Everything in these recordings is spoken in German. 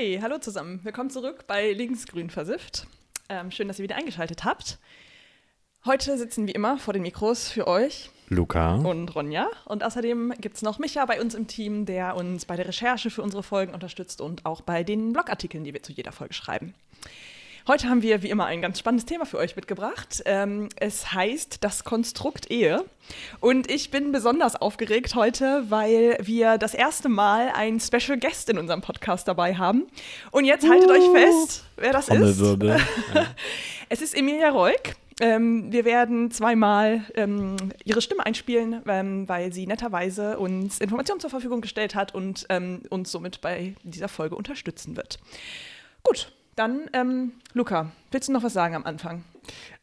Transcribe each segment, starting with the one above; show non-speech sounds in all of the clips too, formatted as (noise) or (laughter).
Hey, hallo zusammen. Willkommen zurück bei Linksgrün versifft. Ähm, schön, dass ihr wieder eingeschaltet habt. Heute sitzen wie immer vor den Mikros für euch Luca. und Ronja. Und außerdem gibt es noch Micha bei uns im Team, der uns bei der Recherche für unsere Folgen unterstützt und auch bei den Blogartikeln, die wir zu jeder Folge schreiben. Heute haben wir wie immer ein ganz spannendes Thema für euch mitgebracht. Ähm, es heißt das Konstrukt Ehe. Und ich bin besonders aufgeregt heute, weil wir das erste Mal einen Special Guest in unserem Podcast dabei haben. Und jetzt haltet Uh, euch fest, wer das ist. (laughs) Ja. Es ist Emilia Reuk. Ähm, wir werden zweimal ähm, ihre Stimme einspielen, ähm, weil sie netterweise uns Informationen zur Verfügung gestellt hat und ähm, uns somit bei dieser Folge unterstützen wird. Gut, dann, ähm, Luca, willst du noch was sagen am Anfang?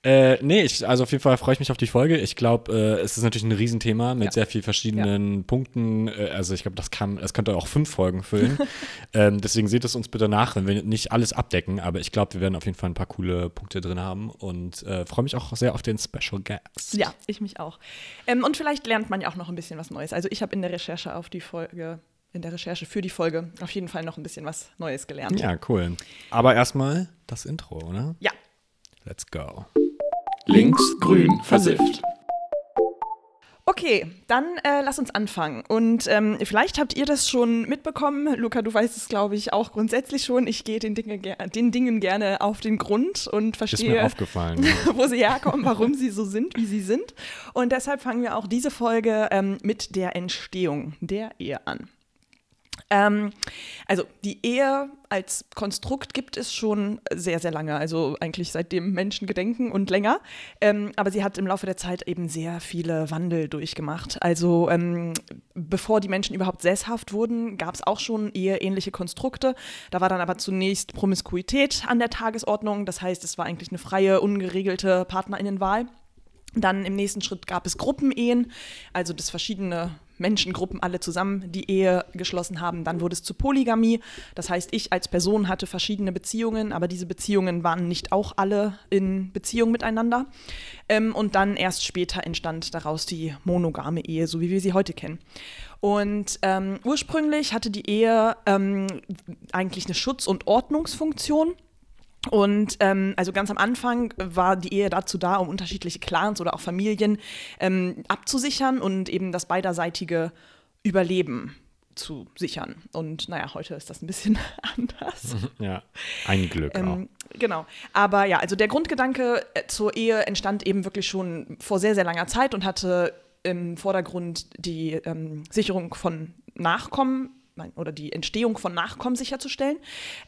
Äh, nee, ich, also auf jeden Fall freue ich mich auf die Folge. Ich glaube, äh, es ist natürlich ein Riesenthema mit Ja. sehr vielen verschiedenen Punkten. Äh, also ich glaube, das kann, das könnte auch fünf Folgen füllen. (laughs) ähm, deswegen seht es uns bitte nach, wenn wir nicht alles abdecken. Aber ich glaube, wir werden auf jeden Fall ein paar coole Punkte drin haben und äh, freue mich auch sehr auf den Special Guest. Ja, ich mich auch. Ähm, und vielleicht lernt man ja auch noch ein bisschen was Neues. Also ich habe in der Recherche auf die Folge, in der Recherche für die Folge auf jeden Fall noch ein bisschen was Neues gelernt. Ja, cool. Aber erstmal das Intro, oder? ja. Let's go. Links, grün, versifft. Okay, dann äh, lass uns anfangen. Und ähm, vielleicht habt ihr das schon mitbekommen. Luca, du weißt es, glaube ich, auch grundsätzlich schon. Ich gehe den, Dinge, ger- den Dingen gerne auf den Grund und Ist mir verstehe, aufgefallen. (laughs) wo sie herkommen, warum sie so sind, wie sie sind. Und deshalb fangen wir auch diese Folge ähm, mit der Entstehung der Ehe an. Ähm, also die Ehe als Konstrukt gibt es schon sehr, sehr lange, also eigentlich seitdem Menschen gedenken und länger. Ähm, aber sie hat im Laufe der Zeit eben sehr viele Wandel durchgemacht. Also ähm, bevor die Menschen überhaupt sesshaft wurden, gab es auch schon eheähnliche Konstrukte. Da war dann aber zunächst Promiskuität an der Tagesordnung. Das heißt, es war eigentlich eine freie, ungeregelte Partnerinnenwahl. Dann im nächsten Schritt gab es Gruppenehen, also dass verschiedene Menschengruppen alle zusammen die Ehe geschlossen haben. Dann wurde es zu Polygamie. Das heißt, ich als Person hatte verschiedene Beziehungen, aber diese Beziehungen waren nicht auch alle in Beziehung miteinander. Ähm, und dann erst später entstand daraus die monogame Ehe, so wie wir sie heute kennen. Und ähm, ursprünglich hatte die Ehe ähm, eigentlich eine Schutz- und Ordnungsfunktion. Und ähm, also ganz am Anfang war die Ehe dazu da, um unterschiedliche Clans oder auch Familien ähm, abzusichern und eben das beiderseitige Überleben zu sichern. Und naja, heute ist das ein bisschen (laughs) anders. (laughs) ja, ein Glück auch. Ähm, genau. Aber ja, also der Grundgedanke äh, zur Ehe entstand eben wirklich schon vor sehr, sehr langer Zeit und hatte im Vordergrund die ähm, Sicherung von Nachkommen nein, oder die Entstehung von Nachkommen sicherzustellen.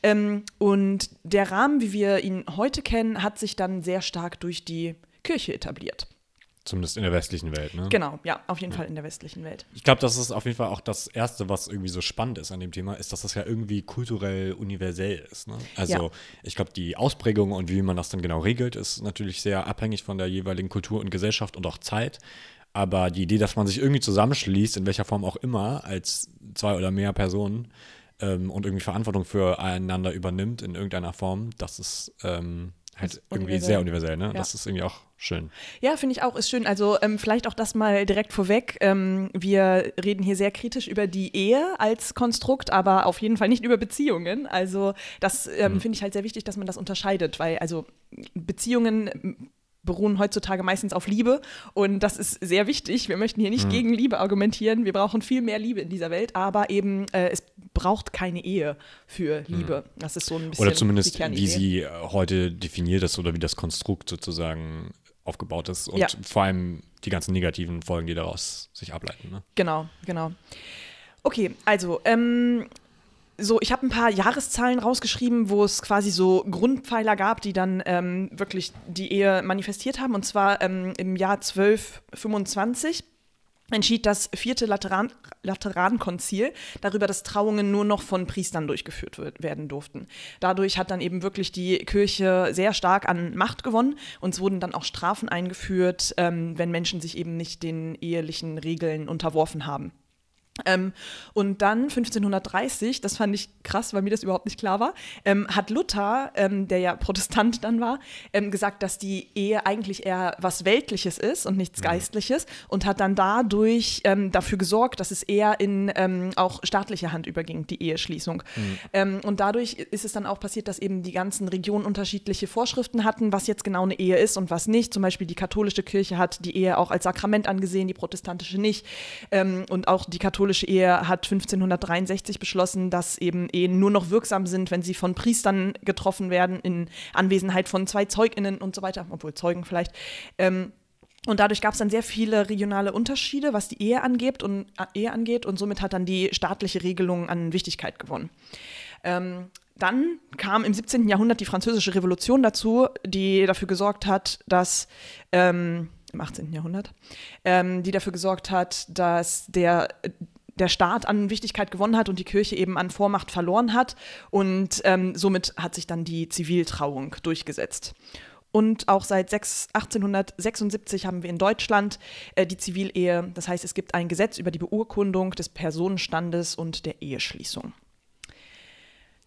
Ähm, und der Rahmen, wie wir ihn heute kennen, hat sich dann sehr stark durch die Kirche etabliert. Zumindest in der westlichen Welt, ne? Genau, ja, auf jeden Fall in der westlichen Welt. Ich glaube, das ist auf jeden Fall auch das Erste, was irgendwie so spannend ist an dem Thema, ist, dass das ja irgendwie kulturell universell ist. Ne? Also Ja. ich glaube, die Ausprägung und wie man das dann genau regelt, ist natürlich sehr abhängig von der jeweiligen Kultur und Gesellschaft und auch Zeit. Aber die Idee, dass man sich irgendwie zusammenschließt, in welcher Form auch immer, als zwei oder mehr Personen ähm, und irgendwie Verantwortung füreinander übernimmt in irgendeiner Form, das ist ähm, halt Ist irgendwie universell. sehr universell. Ne? Ja. Das ist irgendwie auch schön. Ja, finde ich auch, ist schön. Also ähm, vielleicht auch das mal direkt vorweg. Ähm, wir reden hier sehr kritisch über die Ehe als Konstrukt, aber auf jeden Fall nicht über Beziehungen. Also das ähm, finde ich halt sehr wichtig, dass man das unterscheidet, weil also Beziehungen beruhen heutzutage meistens auf Liebe und das ist sehr wichtig. Wir möchten hier nicht gegen Liebe argumentieren. Wir brauchen viel mehr Liebe in dieser Welt, aber eben äh, es braucht keine Ehe für Liebe. Das ist so ein bisschen Oder zumindest, wie sie äh, heute definiert ist oder wie das Konstrukt sozusagen aufgebaut ist und Ja. vor allem die ganzen negativen Folgen, die daraus sich ableiten. Ne? Genau, genau. Okay, also, ähm, so, ich habe ein paar Jahreszahlen rausgeschrieben, wo es quasi so Grundpfeiler gab, die dann ähm, wirklich die Ehe manifestiert haben. Und zwar ähm, im Jahr 1225 entschied das vierte Lateran Laterankonzil darüber, dass Trauungen nur noch von Priestern durchgeführt werden durften. Dadurch hat dann eben wirklich die Kirche sehr stark an Macht gewonnen und es wurden dann auch Strafen eingeführt, ähm, wenn Menschen sich eben nicht den ehelichen Regeln unterworfen haben. Ähm, und dann 1530, das fand ich krass, weil mir das überhaupt nicht klar war, ähm, hat Luther, ähm, der ja Protestant dann war, ähm, gesagt, dass die Ehe eigentlich eher was Weltliches ist und nichts Geistliches und hat dann dadurch ähm, dafür gesorgt, dass es eher in ähm, auch staatliche Hand überging, die Eheschließung. Ähm, und dadurch ist es dann auch passiert, dass eben die ganzen Regionen unterschiedliche Vorschriften hatten, was jetzt genau eine Ehe ist und was nicht. Zum Beispiel die katholische Kirche hat die Ehe auch als Sakrament angesehen, die protestantische nicht. Und auch die katholische Ehe hat 1563 beschlossen, dass eben Ehen nur noch wirksam sind, wenn sie von Priestern getroffen werden, in Anwesenheit von zwei ZeugInnen und so weiter, obwohl Zeugen vielleicht. Ähm, und dadurch gab es dann sehr viele regionale Unterschiede, was die Ehe angeht und, äh, Ehe angeht und somit hat dann die staatliche Regelung an Wichtigkeit gewonnen. Ähm, dann kam im 17. Jahrhundert die Französische Revolution dazu, die dafür gesorgt hat, dass ähm, im 18. Jahrhundert, ähm, die dafür gesorgt hat, dass der der Staat an Wichtigkeit gewonnen hat und die Kirche eben an Vormacht verloren hat. Und ähm, somit hat sich dann die Ziviltrauung durchgesetzt. Und auch seit 6, 1876 haben wir in Deutschland äh, die Zivilehe. Das heißt, es gibt ein Gesetz über die Beurkundung des Personenstandes und der Eheschließung.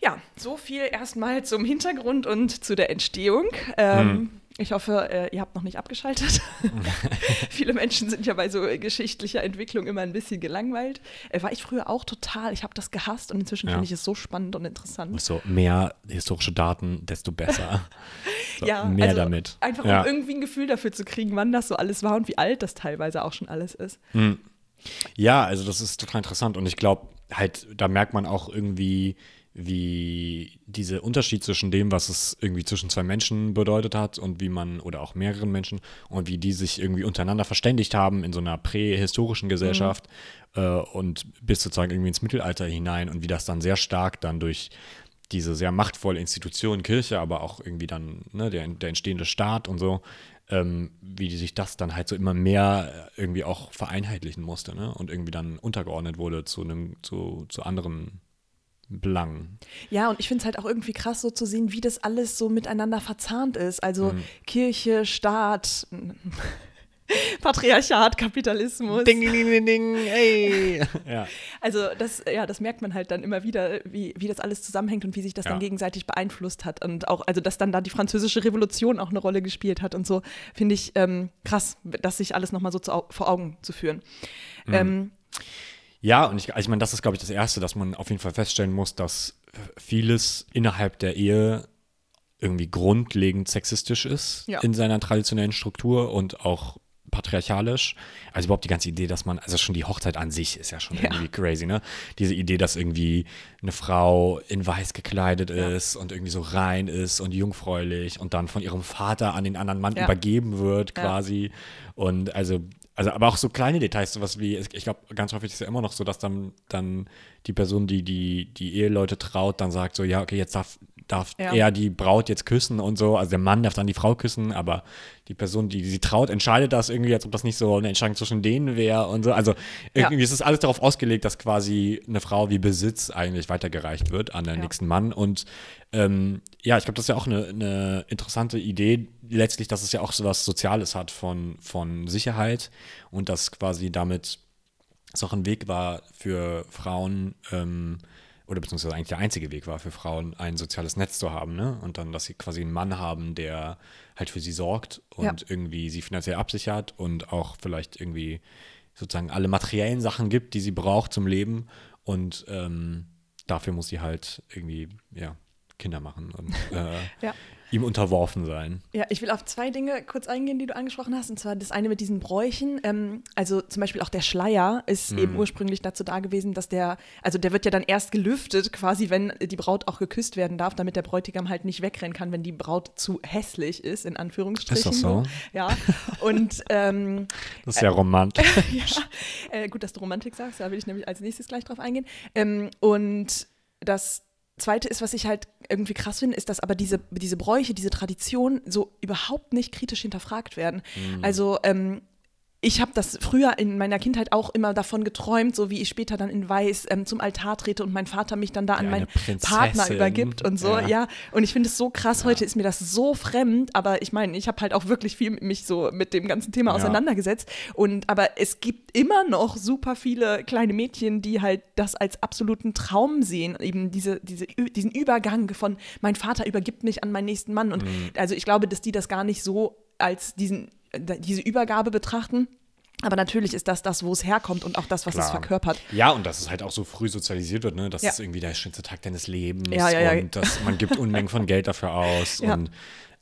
Ja, so viel erstmal zum Hintergrund und zu der Entstehung. Ähm, Ich hoffe, äh, ihr habt noch nicht abgeschaltet. (laughs) Viele Menschen sind ja bei so geschichtlicher Entwicklung immer ein bisschen gelangweilt. Äh, war ich früher auch total. Ich habe das gehasst und inzwischen Ja. finde ich es so spannend und interessant. So, mehr historische Daten, desto besser. (laughs) So, ja, mehr also damit. Einfach ja. um irgendwie ein Gefühl dafür zu kriegen, wann das so alles war und wie alt das teilweise auch schon alles ist. Ja, also das ist total interessant und ich glaube, halt, da merkt man auch irgendwie, wie dieser Unterschied zwischen dem, was es irgendwie zwischen zwei Menschen bedeutet hat und wie man, oder auch mehreren Menschen, und wie die sich irgendwie untereinander verständigt haben in so einer prähistorischen Gesellschaft äh, und bis sozusagen irgendwie ins Mittelalter hinein und wie das dann sehr stark dann durch diese sehr machtvolle Institution, Kirche, aber auch irgendwie dann ne, der, der entstehende Staat und so, ähm, wie die sich das dann halt so immer mehr irgendwie auch vereinheitlichen musste ne? und irgendwie dann untergeordnet wurde zu einem, zu, zu anderen Belangen. Ja, und ich finde es halt auch irgendwie krass, so zu sehen, wie das alles so miteinander verzahnt ist. Also Mhm. Kirche, Staat, (laughs) Patriarchat, Kapitalismus. ding, ding, ding, ey. (laughs) ja. Also das, ja, das merkt man halt dann immer wieder, wie, wie das alles zusammenhängt und wie sich das Ja. dann gegenseitig beeinflusst hat. Und auch, also dass dann da die französische Revolution auch eine Rolle gespielt hat und so, finde ich ähm, krass, das sich alles nochmal so zu, vor Augen zu führen. Mhm. Ähm, Ja, und ich, also ich meine, das ist, glaube ich, das Erste, dass man auf jeden Fall feststellen muss, dass vieles innerhalb der Ehe irgendwie grundlegend sexistisch ist Ja. in seiner traditionellen Struktur und auch patriarchalisch. Also überhaupt die ganze Idee, dass man, also schon die Hochzeit an sich ist ja schon Ja. irgendwie crazy, ne? Diese Idee, dass irgendwie eine Frau in weiß gekleidet ist und irgendwie so rein ist und jungfräulich und dann von ihrem Vater an den anderen Mann Ja. übergeben wird Ja. quasi. Und also, also aber auch so kleine Details, sowas wie, ich glaube, ganz häufig ist es ja immer noch so, dass dann, dann die Person, die, die die Eheleute traut, dann sagt so, ja, okay, jetzt darf, darf Ja. er die Braut jetzt küssen und so. Also der Mann darf dann die Frau küssen, aber die Person, die sie traut, entscheidet das irgendwie, als ob das nicht so eine Entscheidung zwischen denen wäre und so. Also irgendwie ist es alles darauf ausgelegt, dass quasi eine Frau wie Besitz eigentlich weitergereicht wird an den Ja. nächsten Mann. Und ähm, ja, ich glaube, das ist ja auch eine, eine interessante Idee, letztlich, dass es ja auch so was Soziales hat von, von Sicherheit und dass quasi damit es auch ein Weg war für Frauen, ähm, oder beziehungsweise eigentlich der einzige Weg war für Frauen, ein soziales Netz zu haben, ne? Und dann, dass sie quasi einen Mann haben, der halt für sie sorgt und Ja. irgendwie sie finanziell absichert und auch vielleicht irgendwie sozusagen alle materiellen Sachen gibt, die sie braucht zum Leben. Und ähm, dafür muss sie halt irgendwie, ja, Kinder machen und äh, (laughs) Ja. Ihm unterworfen sein. Ja, ich will auf zwei Dinge kurz eingehen, die du angesprochen hast. Und zwar das eine mit diesen Bräuchen. Ähm, also zum Beispiel auch der Schleier ist eben ursprünglich dazu da gewesen, dass der, also der wird ja dann erst gelüftet, quasi, wenn die Braut auch geküsst werden darf, damit der Bräutigam halt nicht wegrennen kann, wenn die Braut zu hässlich ist, in Anführungsstrichen. Ist das so? Ja. Und ähm, (laughs) Das ist ja romantisch. (laughs) ja, äh, gut, dass du Romantik sagst, da will ich nämlich als nächstes gleich drauf eingehen. Ähm, und das Zweite ist, was ich halt irgendwie krass finde, ist, dass aber diese, diese Bräuche, diese Traditionen so überhaupt nicht kritisch hinterfragt werden. Also ähm, ich habe das früher in meiner Kindheit auch immer davon geträumt, so wie ich später dann in Weiß ähm, zum Altar trete und mein Vater mich dann da an Ja, meinen eine Partner übergibt und so. Ja. Ja, und ich finde es so krass, heute ist mir das so fremd, aber ich meine, ich habe halt auch wirklich viel mich so mit dem ganzen Thema Ja. auseinandergesetzt. Und aber es gibt immer noch super viele kleine Mädchen, die halt das als absoluten Traum sehen, eben diese, diese, diesen Übergang von mein Vater übergibt mich an meinen nächsten Mann. Und Mhm. also ich glaube, dass die das gar nicht so als diesen, diese Übergabe betrachten. Aber natürlich ist das das, wo es herkommt und auch das, was es Klar. verkörpert. Ja, und dass es halt auch so früh sozialisiert wird, ne? Das Ja. ist irgendwie der schönste Tag deines Lebens Ja, ja, ja. und dass man gibt Unmengen von Geld dafür aus Ja. und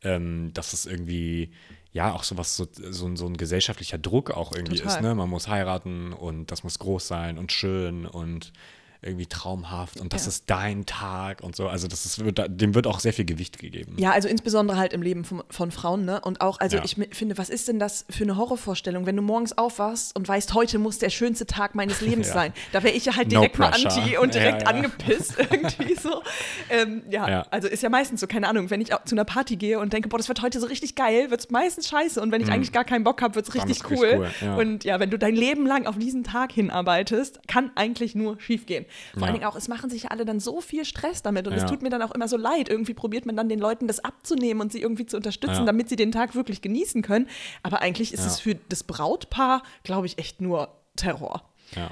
ähm, dass es irgendwie ja auch sowas so, so, ein- so ein gesellschaftlicher Druck auch irgendwie Total. ist, ne? Man muss heiraten und das muss groß sein und schön und irgendwie traumhaft und das Ja. ist dein Tag und so. Also das ist, wird, dem wird auch sehr viel Gewicht gegeben. Ja, also insbesondere halt im Leben von, von Frauen, ne? Und auch, also Ja. ich finde, was ist denn das für eine Horrorvorstellung, wenn du morgens aufwachst und weißt, heute muss der schönste Tag meines (laughs) Lebens Ja. sein. Da wäre ich ja halt No direkt mal pressure. anti und direkt angepisst (laughs) irgendwie so. Ähm, ja, also ist ja meistens so, keine Ahnung, wenn ich zu einer Party gehe und denke, boah, das wird heute so richtig geil, wird es meistens scheiße. Und wenn ich eigentlich gar keinen Bock habe, wird es Mhm. Richtig wird's cool. richtig cool. Und ja, wenn du dein Leben lang auf diesen Tag hinarbeitest, kann eigentlich nur schief gehen. Vor Ja. allen Dingen auch, es machen sich ja alle dann so viel Stress damit und es Ja. tut mir dann auch immer so leid. Irgendwie probiert man dann den Leuten das abzunehmen und sie irgendwie zu unterstützen, Ja. damit sie den Tag wirklich genießen können. Aber eigentlich ist es für das Brautpaar, glaube ich, echt nur Terror. Ja.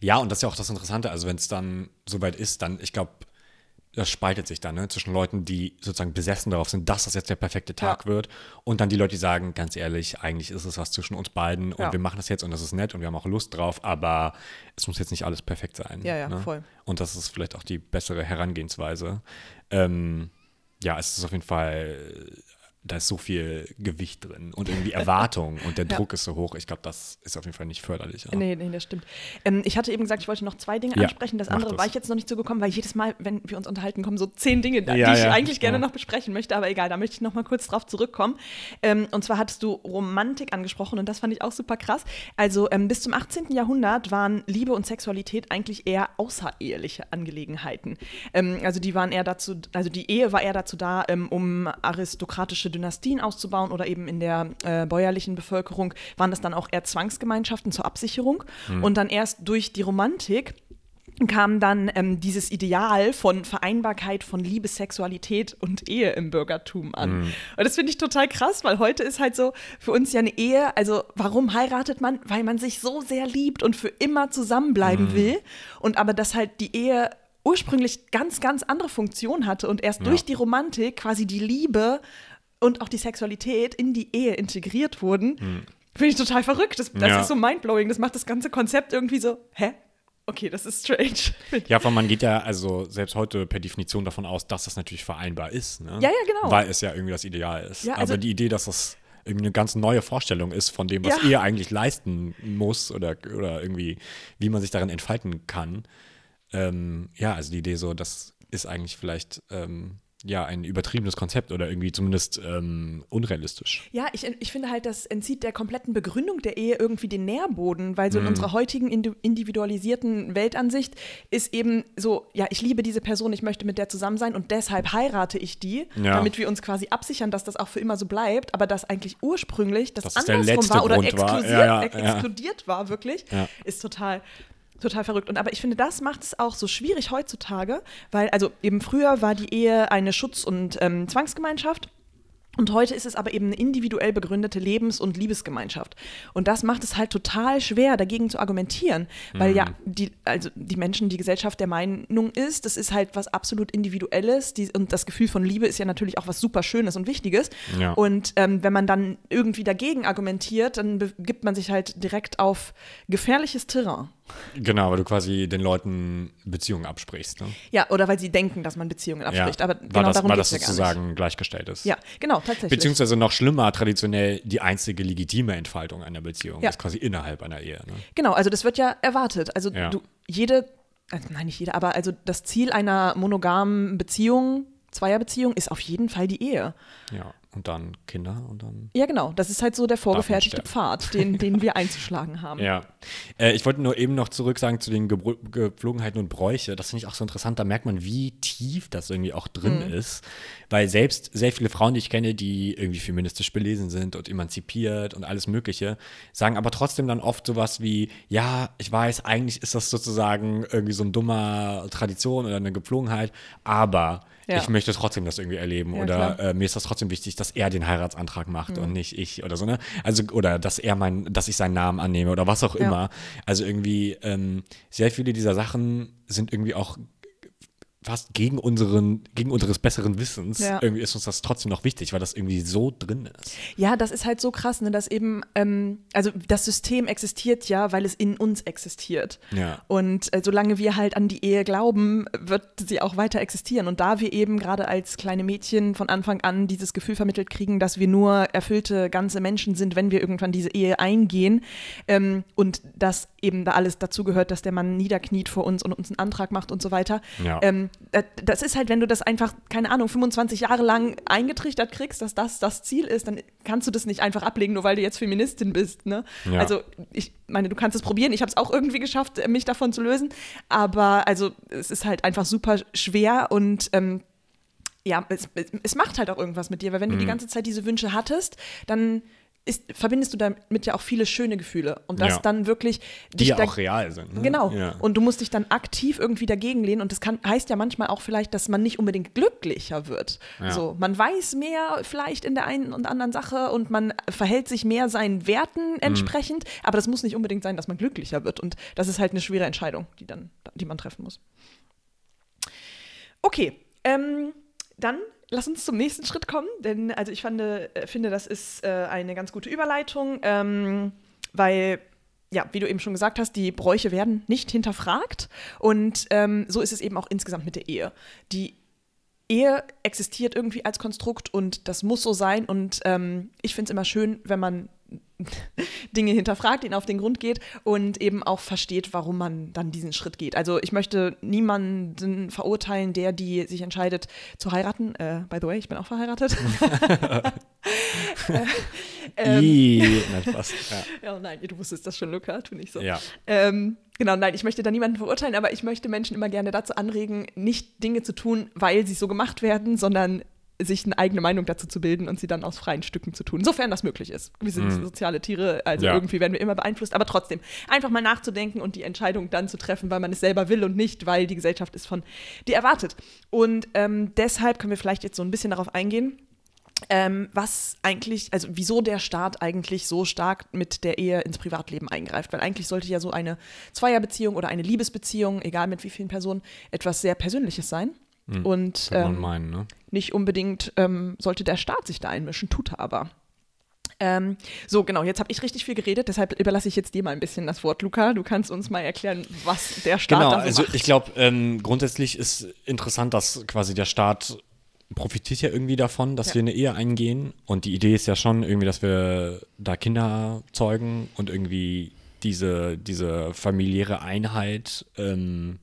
Ja, und das ist ja auch das Interessante. Also, wenn es dann soweit ist, dann, ich glaube, das spaltet sich dann ne, zwischen Leuten, die sozusagen besessen darauf sind, dass das jetzt der perfekte Tag Ja. wird, und dann die Leute, die sagen, ganz ehrlich, eigentlich ist es was zwischen uns beiden und Ja. wir machen das jetzt und das ist nett und wir haben auch Lust drauf, aber es muss jetzt nicht alles perfekt sein. Ja, ja, ne? voll. Und das ist vielleicht auch die bessere Herangehensweise. Ähm, ja, es ist auf jeden Fall, da ist so viel Gewicht drin und irgendwie Erwartung und der (laughs) Ja. Druck ist so hoch. Ich glaube, das ist auf jeden Fall nicht förderlich. ja. Nee, nee, das stimmt. Ähm, ich hatte eben gesagt, ich wollte noch zwei Dinge Ja, ansprechen. Das andere das. war ich jetzt noch nicht zugekommen, weil jedes Mal, wenn wir uns unterhalten, kommen so zehn Dinge, die Ja, ich ja, eigentlich gerne ja. noch besprechen möchte. Aber egal, da möchte ich noch mal kurz drauf zurückkommen. Ähm, und zwar hattest du Romantik angesprochen und das fand ich auch super krass. Also ähm, bis zum 18. Jahrhundert waren Liebe und Sexualität eigentlich eher außereheliche Angelegenheiten. Ähm, also die waren eher dazu, also die Ehe war eher dazu da, ähm, um aristokratische Dynastien auszubauen oder eben in der äh, bäuerlichen Bevölkerung waren das dann auch eher Zwangsgemeinschaften zur Absicherung. Und dann erst durch die Romantik kam dann ähm, dieses Ideal von Vereinbarkeit von Liebe, Sexualität und Ehe im Bürgertum an. Und das finde ich total krass, weil heute ist halt so für uns ja eine Ehe, also warum heiratet man? Weil man sich so sehr liebt und für immer zusammenbleiben will. Und aber dass halt die Ehe ursprünglich ganz, ganz andere Funktion hatte und erst Ja. durch die Romantik quasi die Liebe und auch die Sexualität in die Ehe integriert wurden. Finde ich total verrückt. Das, das Ja. ist so mindblowing. Das macht das ganze Konzept irgendwie so, hä? Okay, das ist strange. (laughs) Ja, allem man geht ja also selbst heute per Definition davon aus, dass das natürlich vereinbar ist. Ne? Ja, ja, genau. Weil es ja irgendwie das Ideal ist. Ja, also- Aber die Idee, dass das irgendwie eine ganz neue Vorstellung ist von dem, was Ja. Ehe eigentlich leisten muss oder, oder irgendwie, wie man sich darin entfalten kann. Ähm, ja, also die Idee so, das ist eigentlich vielleicht ähm, ja ein übertriebenes Konzept oder irgendwie zumindest ähm, unrealistisch. Ja, ich, ich finde halt, das entzieht der kompletten Begründung der Ehe irgendwie den Nährboden, weil so Mhm. in unserer heutigen indi- individualisierten Weltansicht ist eben so, ja, ich liebe diese Person, ich möchte mit der zusammen sein und deshalb heirate ich die, Ja. damit wir uns quasi absichern, dass das auch für immer so bleibt, aber dass eigentlich ursprünglich das der andersrum war oder war. Ja, ja, ex ja. exkludiert war wirklich, ist total Total verrückt. Und aber ich finde, das macht es auch so schwierig heutzutage, weil, also eben früher war die Ehe eine Schutz- und ähm, Zwangsgemeinschaft. Und heute ist es aber eben eine individuell begründete Lebens- und Liebesgemeinschaft. Und das macht es halt total schwer, dagegen zu argumentieren, weil ja die, also die Menschen, die Gesellschaft der Meinung ist, das ist halt was absolut Individuelles die, und das Gefühl von Liebe ist ja natürlich auch was super Schönes und Wichtiges. Ja. Und ähm, wenn man dann irgendwie dagegen argumentiert, dann begibt man sich halt direkt auf gefährliches Terrain. Genau, weil du quasi den Leuten Beziehungen absprichst. Ne? Ja, oder weil sie denken, dass man Beziehungen abspricht. Aber weil genau das, darum weil das es ja sozusagen gleichgestellt ist. Ja, genau, tatsächlich. Beziehungsweise noch schlimmer, traditionell die einzige legitime Entfaltung einer Beziehung Ja. ist quasi innerhalb einer Ehe. Ne? Genau, also das wird ja erwartet. Also Ja. du, jede, also nein, nicht jede, aber also das Ziel einer monogamen Beziehung, Zweierbeziehung, ist auf jeden Fall die Ehe. Ja. Und dann Kinder und dann. Ja, genau. Das ist halt so der vorgefertigte. Pfad, den, (laughs) den wir einzuschlagen haben. Ja. Äh, ich wollte nur eben noch zurück sagen zu den Gebr Gepflogenheiten und Bräuche. Das finde ich auch so interessant. Da merkt man, wie tief das irgendwie auch drin ist. Weil selbst sehr viele Frauen, die ich kenne, die irgendwie feministisch belesen sind und emanzipiert und alles Mögliche, sagen aber trotzdem dann oft sowas wie: Ja, ich weiß, eigentlich ist das sozusagen irgendwie so ein dummer Tradition oder eine Gepflogenheit, aber. Ja. Ich möchte trotzdem das irgendwie erleben Ja, oder. Mhm. äh, mir ist das trotzdem wichtig, dass er den Heiratsantrag macht und nicht ich oder so, ne? Also, oder dass er mein, dass ich seinen Namen annehme oder was auch immer. Also irgendwie, ähm, sehr viele dieser Sachen sind irgendwie auch fast gegen unseren, gegen unseres besseren Wissens. Ja. Irgendwie ist uns das trotzdem noch wichtig, weil das irgendwie so drin ist. Ja, das ist halt so krass, ne, dass eben, ähm, also das System existiert ja, weil es in uns existiert. Ja. Und äh, solange wir halt an die Ehe glauben, wird sie auch weiter existieren. Und da wir eben gerade als kleine Mädchen von Anfang an dieses Gefühl vermittelt kriegen, dass wir nur erfüllte ganze Menschen sind, wenn wir irgendwann diese Ehe eingehen ähm, und dass eben da alles dazugehört, dass der Mann niederkniet vor uns und uns einen Antrag macht und so weiter. Ja. Ähm, das- ist halt, wenn du das einfach, keine Ahnung, 25 Jahre lang eingetrichtert kriegst, dass das das Ziel ist, dann kannst du das nicht einfach ablegen, nur weil du jetzt Feministin bist. Ne? Ja. Also ich meine, du kannst es probieren. Ich habe es auch irgendwie geschafft, äh, mich davon zu lösen. Aber also es ist halt einfach super schwer und ähm, ja, es, es, macht halt auch irgendwas mit dir, weil wenn Mhm. du die ganze Zeit diese Wünsche hattest, dann ist, verbindest du damit ja auch viele schöne Gefühle. Und das Ja. dann wirklich Die ja auch real sind. Ne? Genau. Ja. Und du musst dich dann aktiv irgendwie dagegen lehnen. Und das kann, heißt ja manchmal auch vielleicht, dass man nicht unbedingt glücklicher wird. Ja. So, man weiß mehr vielleicht in der einen und anderen Sache und man verhält sich mehr seinen Mhm. Werten entsprechend. Aber das muss nicht unbedingt sein, dass man glücklicher wird. Und das ist halt eine schwere Entscheidung, die, dann, die man treffen muss. Okay, ähm, dann lass uns zum nächsten Schritt kommen, denn also ich fand, äh, finde, das ist äh, eine ganz gute Überleitung, ähm, weil ja, wie du eben schon gesagt hast, die Bräuche werden nicht hinterfragt und ähm, so ist es eben auch insgesamt mit der Ehe. Die Ehe existiert irgendwie als Konstrukt und das muss so sein und ähm, ich finde es immer schön, wenn man Dinge hinterfragt, ihnen auf den Grund geht und eben auch versteht, warum man dann diesen Schritt geht. Also ich möchte niemanden verurteilen, der die sich entscheidet zu heiraten. Äh, by the way, ich bin auch verheiratet. (laughs) ähm, Ih, nein, Spaß. Ja. ja, nein, du wusstest das schon, Luca, tu nicht so. Ja. Ähm, genau, nein, ich möchte da niemanden verurteilen, aber ich möchte Menschen immer gerne dazu anregen, nicht Dinge zu tun, weil sie so gemacht werden, sondern sich eine eigene Meinung dazu zu bilden und sie dann aus freien Stücken zu tun, sofern das möglich ist. Wir sind soziale Tiere, also Ja. irgendwie werden wir immer beeinflusst, aber trotzdem einfach mal nachzudenken und die Entscheidung dann zu treffen, weil man es selber will und nicht, weil die Gesellschaft es von dir erwartet. Und ähm, deshalb können wir vielleicht jetzt so ein bisschen darauf eingehen, ähm, was eigentlich, also wieso der Staat eigentlich so stark mit der Ehe ins Privatleben eingreift. Weil eigentlich sollte ja so eine Zweierbeziehung oder eine Liebesbeziehung, egal mit wie vielen Personen, etwas sehr Persönliches sein. Und Könnte man ähm, meinen, ne? nicht unbedingt ähm, sollte der Staat sich da einmischen, tut er aber. Ähm, so, genau, jetzt habe ich richtig viel geredet, deshalb überlasse ich jetzt dir mal ein bisschen das Wort, Luca. Du kannst uns mal erklären, was der Staat Genau, da so also macht. ich glaube, ähm, grundsätzlich ist interessant, dass quasi der Staat profitiert ja irgendwie davon, dass Ja. wir eine Ehe eingehen. Und die Idee ist ja schon irgendwie, dass wir da Kinder zeugen und irgendwie diese, diese familiäre Einheit ähm,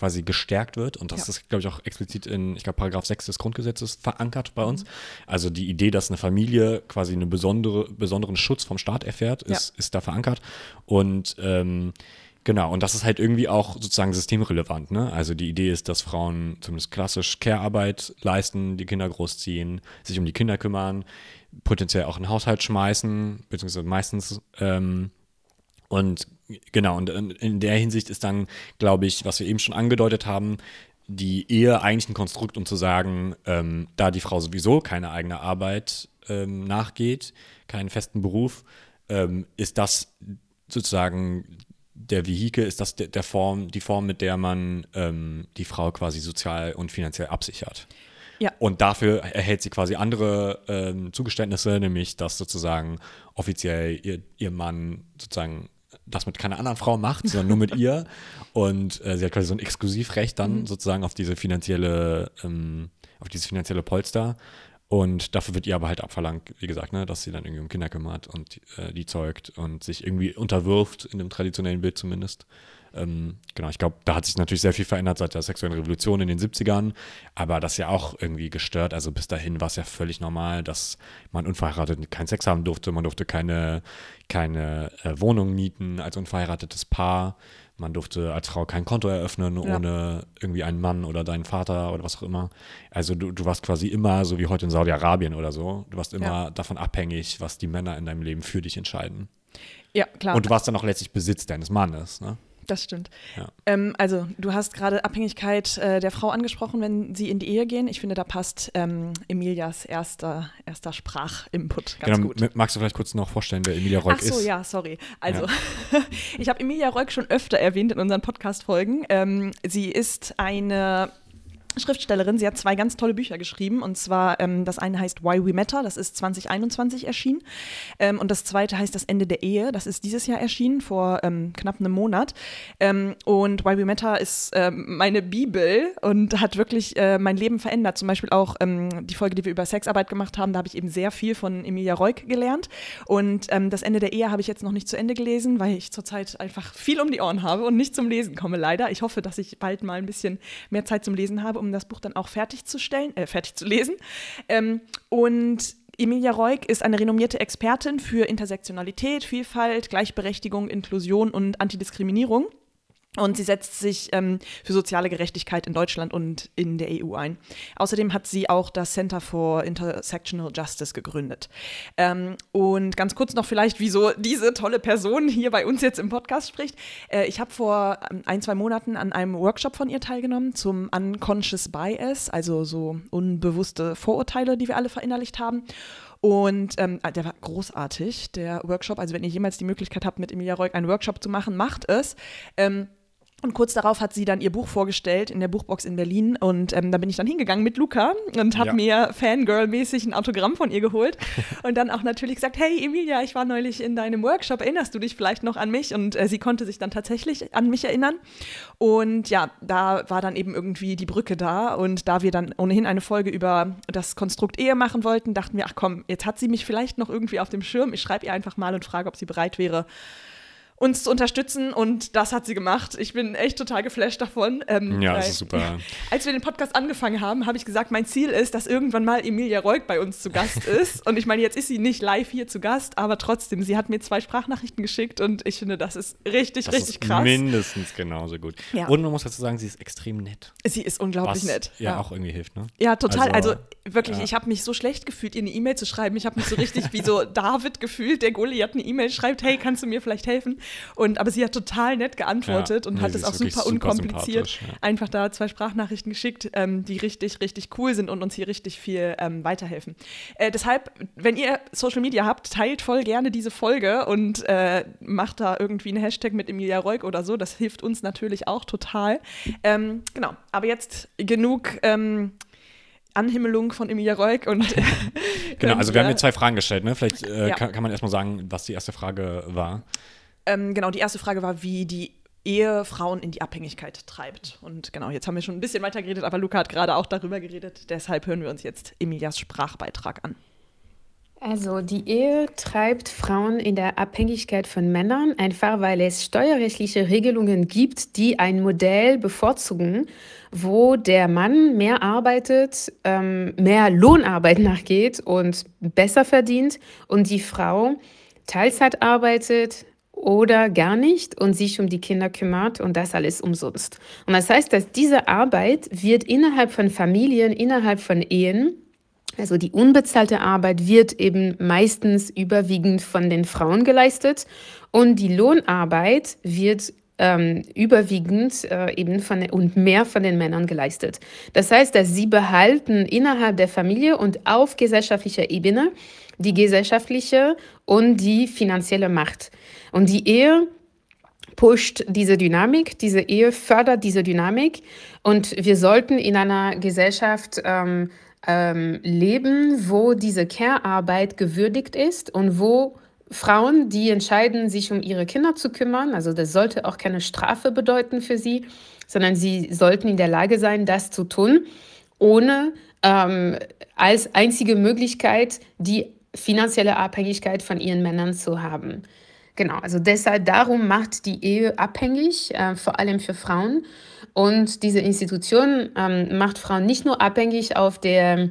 quasi gestärkt wird. Und das Ja. ist, glaube ich, auch explizit in, ich glaube, Paragraph 6 des Grundgesetzes verankert bei Mhm. uns. Also die Idee, dass eine Familie quasi einen besondere, besonderen Schutz vom Staat erfährt, ist, ist da verankert. Und ähm, Genau, und das ist halt irgendwie auch sozusagen systemrelevant. Ne? Also die Idee ist, dass Frauen zumindest klassisch Care-Arbeit leisten, die Kinder großziehen, sich um die Kinder kümmern, potenziell auch einen Haushalt schmeißen, beziehungsweise meistens. Ähm, und genau, und in, der Hinsicht ist dann, glaube ich, was wir eben schon angedeutet haben, die Ehe eigentlich ein Konstrukt, um zu sagen, ähm, da die Frau sowieso keine eigene Arbeit ähm, nachgeht, keinen festen Beruf, ähm, ist das sozusagen der Vehikel, ist das der, der Form, die Form, mit der man ähm, die Frau quasi sozial und finanziell absichert. Ja. Und dafür erhält sie quasi andere ähm, Zugeständnisse, nämlich dass sozusagen offiziell ihr, ihr Mann sozusagen das mit keiner anderen Frau macht, sondern nur mit ihr. Und äh, sie hat quasi so ein Exklusivrecht dann sozusagen auf diese finanzielle, ähm, auf dieses finanzielle Polster. Und dafür wird ihr aber halt abverlangt, wie gesagt, ne, dass sie dann irgendwie um Kinder kümmert und äh, die zeugt und sich irgendwie unterwirft, in dem traditionellen Bild zumindest. Ähm, genau, ich glaube, da hat sich natürlich sehr viel verändert seit der sexuellen Revolution in den 70ern, aber das ja auch irgendwie gestört. Also bis dahin war es ja völlig normal, dass man unverheiratet keinen Sex haben durfte, man durfte keine, keine äh, Wohnung mieten als unverheiratetes Paar. Man durfte als Frau kein Konto eröffnen Ja. ohne irgendwie einen Mann oder deinen Vater oder was auch immer. Also du, du warst quasi immer, so wie heute in Saudi-Arabien oder so, du warst immer Ja. davon abhängig, was die Männer in deinem Leben für dich entscheiden. Ja, klar. Und du warst dann auch letztlich Besitz deines Mannes. Ne? Das stimmt. Ja. Ähm, also, du hast gerade Abhängigkeit äh, der Frau angesprochen, wenn sie in die Ehe gehen. Ich finde, da passt ähm, Emilias erster, erster Sprachinput ganz genau, gut. Magst du vielleicht kurz noch vorstellen, wer Emilia Reuk Ach so, ist? ja, sorry. Also, (laughs) ich habe Emilia Reuk schon öfter erwähnt in unseren Podcast-Folgen. Ähm, sie ist eine Schriftstellerin. Sie hat zwei ganz tolle Bücher geschrieben. Und zwar, ähm, das eine heißt Why We Matter, das ist 2021 erschienen. Ähm, und das zweite heißt Das Ende der Ehe, das ist dieses Jahr erschienen, vor ähm, knapp einem Monat. Ähm, und Why We Matter ist ähm, meine Bibel und hat wirklich äh, mein Leben verändert. Zum Beispiel auch ähm, die Folge, die wir über Sexarbeit gemacht haben, da habe ich eben sehr viel von Emilia Reuk gelernt. Und das Ende der Ehe habe ich jetzt noch nicht zu Ende gelesen, weil ich zurzeit einfach viel um die Ohren habe und nicht zum Lesen komme, leider. Ich hoffe, dass ich bald mal ein bisschen mehr Zeit zum Lesen habe, um das Buch dann auch fertigzustellen, äh, fertig zu lesen. Ähm, und Emilia Reuk ist eine renommierte Expertin für Intersektionalität, Vielfalt, Gleichberechtigung, Inklusion und Antidiskriminierung. Und sie setzt sich ähm, für soziale Gerechtigkeit in Deutschland und in der EU ein. Außerdem hat sie auch das Center for Intersectional Justice gegründet. Ähm, und ganz kurz noch vielleicht, wieso diese tolle Person hier bei uns jetzt im Podcast spricht. Äh, ich habe vor ähm, ein, zwei Monaten an einem Workshop von ihr teilgenommen zum Unconscious Bias, also so unbewusste Vorurteile, die wir alle verinnerlicht haben. Und ähm, der war großartig, der Workshop. Also wenn ihr jemals die Möglichkeit habt, mit Emilia Reuk einen Workshop zu machen, macht es. Ähm, und kurz darauf hat sie dann ihr Buch vorgestellt in der Buchbox in Berlin. Und ähm, da bin ich dann hingegangen mit Luca und habe Ja. mir Fangirl-mäßig ein Autogramm von ihr geholt. (laughs) und dann auch natürlich gesagt, hey Emilia, ich war neulich in deinem Workshop, erinnerst du dich vielleicht noch an mich? Und äh, sie konnte sich dann tatsächlich an mich erinnern. Und ja, da war dann eben irgendwie die Brücke da. Und da wir dann ohnehin eine Folge über das Konstrukt Ehe machen wollten, dachten wir, ach komm, jetzt hat sie mich vielleicht noch irgendwie auf dem Schirm. Ich schreibe ihr einfach mal und frage, ob sie bereit wäre, uns zu unterstützen und das hat sie gemacht. Ich bin echt total geflasht davon. Ähm, Ja, weil- das ist super. (laughs) Als wir den Podcast angefangen haben, habe ich gesagt, mein Ziel ist, dass irgendwann mal Emilia Reuk bei uns zu Gast (laughs) ist. Und ich meine, jetzt ist sie nicht live hier zu Gast, aber trotzdem, sie hat mir zwei Sprachnachrichten geschickt und ich finde, das ist richtig, Das richtig ist krass. mindestens genauso gut. Ja. Und man muss dazu sagen, sie ist extrem nett. Sie ist unglaublich Was nett. ja, auch irgendwie hilft, ne? Ja, total. Also, Also, wirklich, ja. ich habe mich so schlecht gefühlt, ihr eine E-Mail zu schreiben. Ich habe mich so richtig wie so (laughs) David gefühlt, der Goliath eine E-Mail schreibt, hey, kannst du mir vielleicht helfen? Und aber sie hat total nett geantwortet Ja, und nee, hat es auch super super unkompliziert ja. einfach da zwei Sprachnachrichten geschickt, ähm, die richtig, richtig cool sind und uns hier richtig viel ähm, weiterhelfen. Äh, deshalb, wenn ihr Social Media habt, teilt voll gerne diese Folge und äh, macht da irgendwie einen Hashtag mit Emilia Reuk oder so. Das hilft uns natürlich auch total. Ähm, genau, aber jetzt genug ähm, Anhimmelung von Emilia Reuk und (laughs) (laughs) Genau, also wir haben jetzt zwei Fragen gestellt, ne? Vielleicht äh, Ja. kann, kann man erstmal sagen, was die erste Frage war. Ähm, genau, die erste Frage war, wie die Ehe Frauen in die Abhängigkeit treibt. Und genau, jetzt haben wir schon ein bisschen weiter geredet, aber Luca hat gerade auch darüber geredet. Deshalb hören wir uns jetzt Emilias Sprachbeitrag an. Also die Ehe treibt Frauen in der Abhängigkeit von Männern, einfach weil es steuerrechtliche Regelungen gibt, die ein Modell bevorzugen, wo der Mann mehr arbeitet, ähm, mehr Lohnarbeit (laughs) nachgeht und besser verdient und die Frau Teilzeit arbeitet oder gar nicht und sich um die Kinder kümmert und das alles umsonst. Und das heißt, dass diese Arbeit wird innerhalb von Familien, innerhalb von Ehen also die unbezahlte Arbeit wird eben meistens überwiegend von den Frauen geleistet und die Lohnarbeit wird ähm, überwiegend äh, eben von und mehr von den Männern geleistet. Das heißt, dass sie behalten innerhalb der Familie und auf gesellschaftlicher Ebene die gesellschaftliche und die finanzielle Macht. Und die Ehe pusht diese Dynamik, diese Ehe fördert diese Dynamik und wir sollten in einer Gesellschaft ähm, ähm, leben, wo diese Care-Arbeit gewürdigt ist und wo Frauen, die entscheiden, sich um ihre Kinder zu kümmern, also das sollte auch keine Strafe bedeuten für sie, sondern sie sollten in der Lage sein, das zu tun. ohne ähm, als einzige Möglichkeit die finanzielle Abhängigkeit von ihren Männern zu haben. Genau, also deshalb darum macht die Ehe abhängig, äh, vor allem für Frauen. Und diese Institution ähm, macht Frauen nicht nur abhängig auf der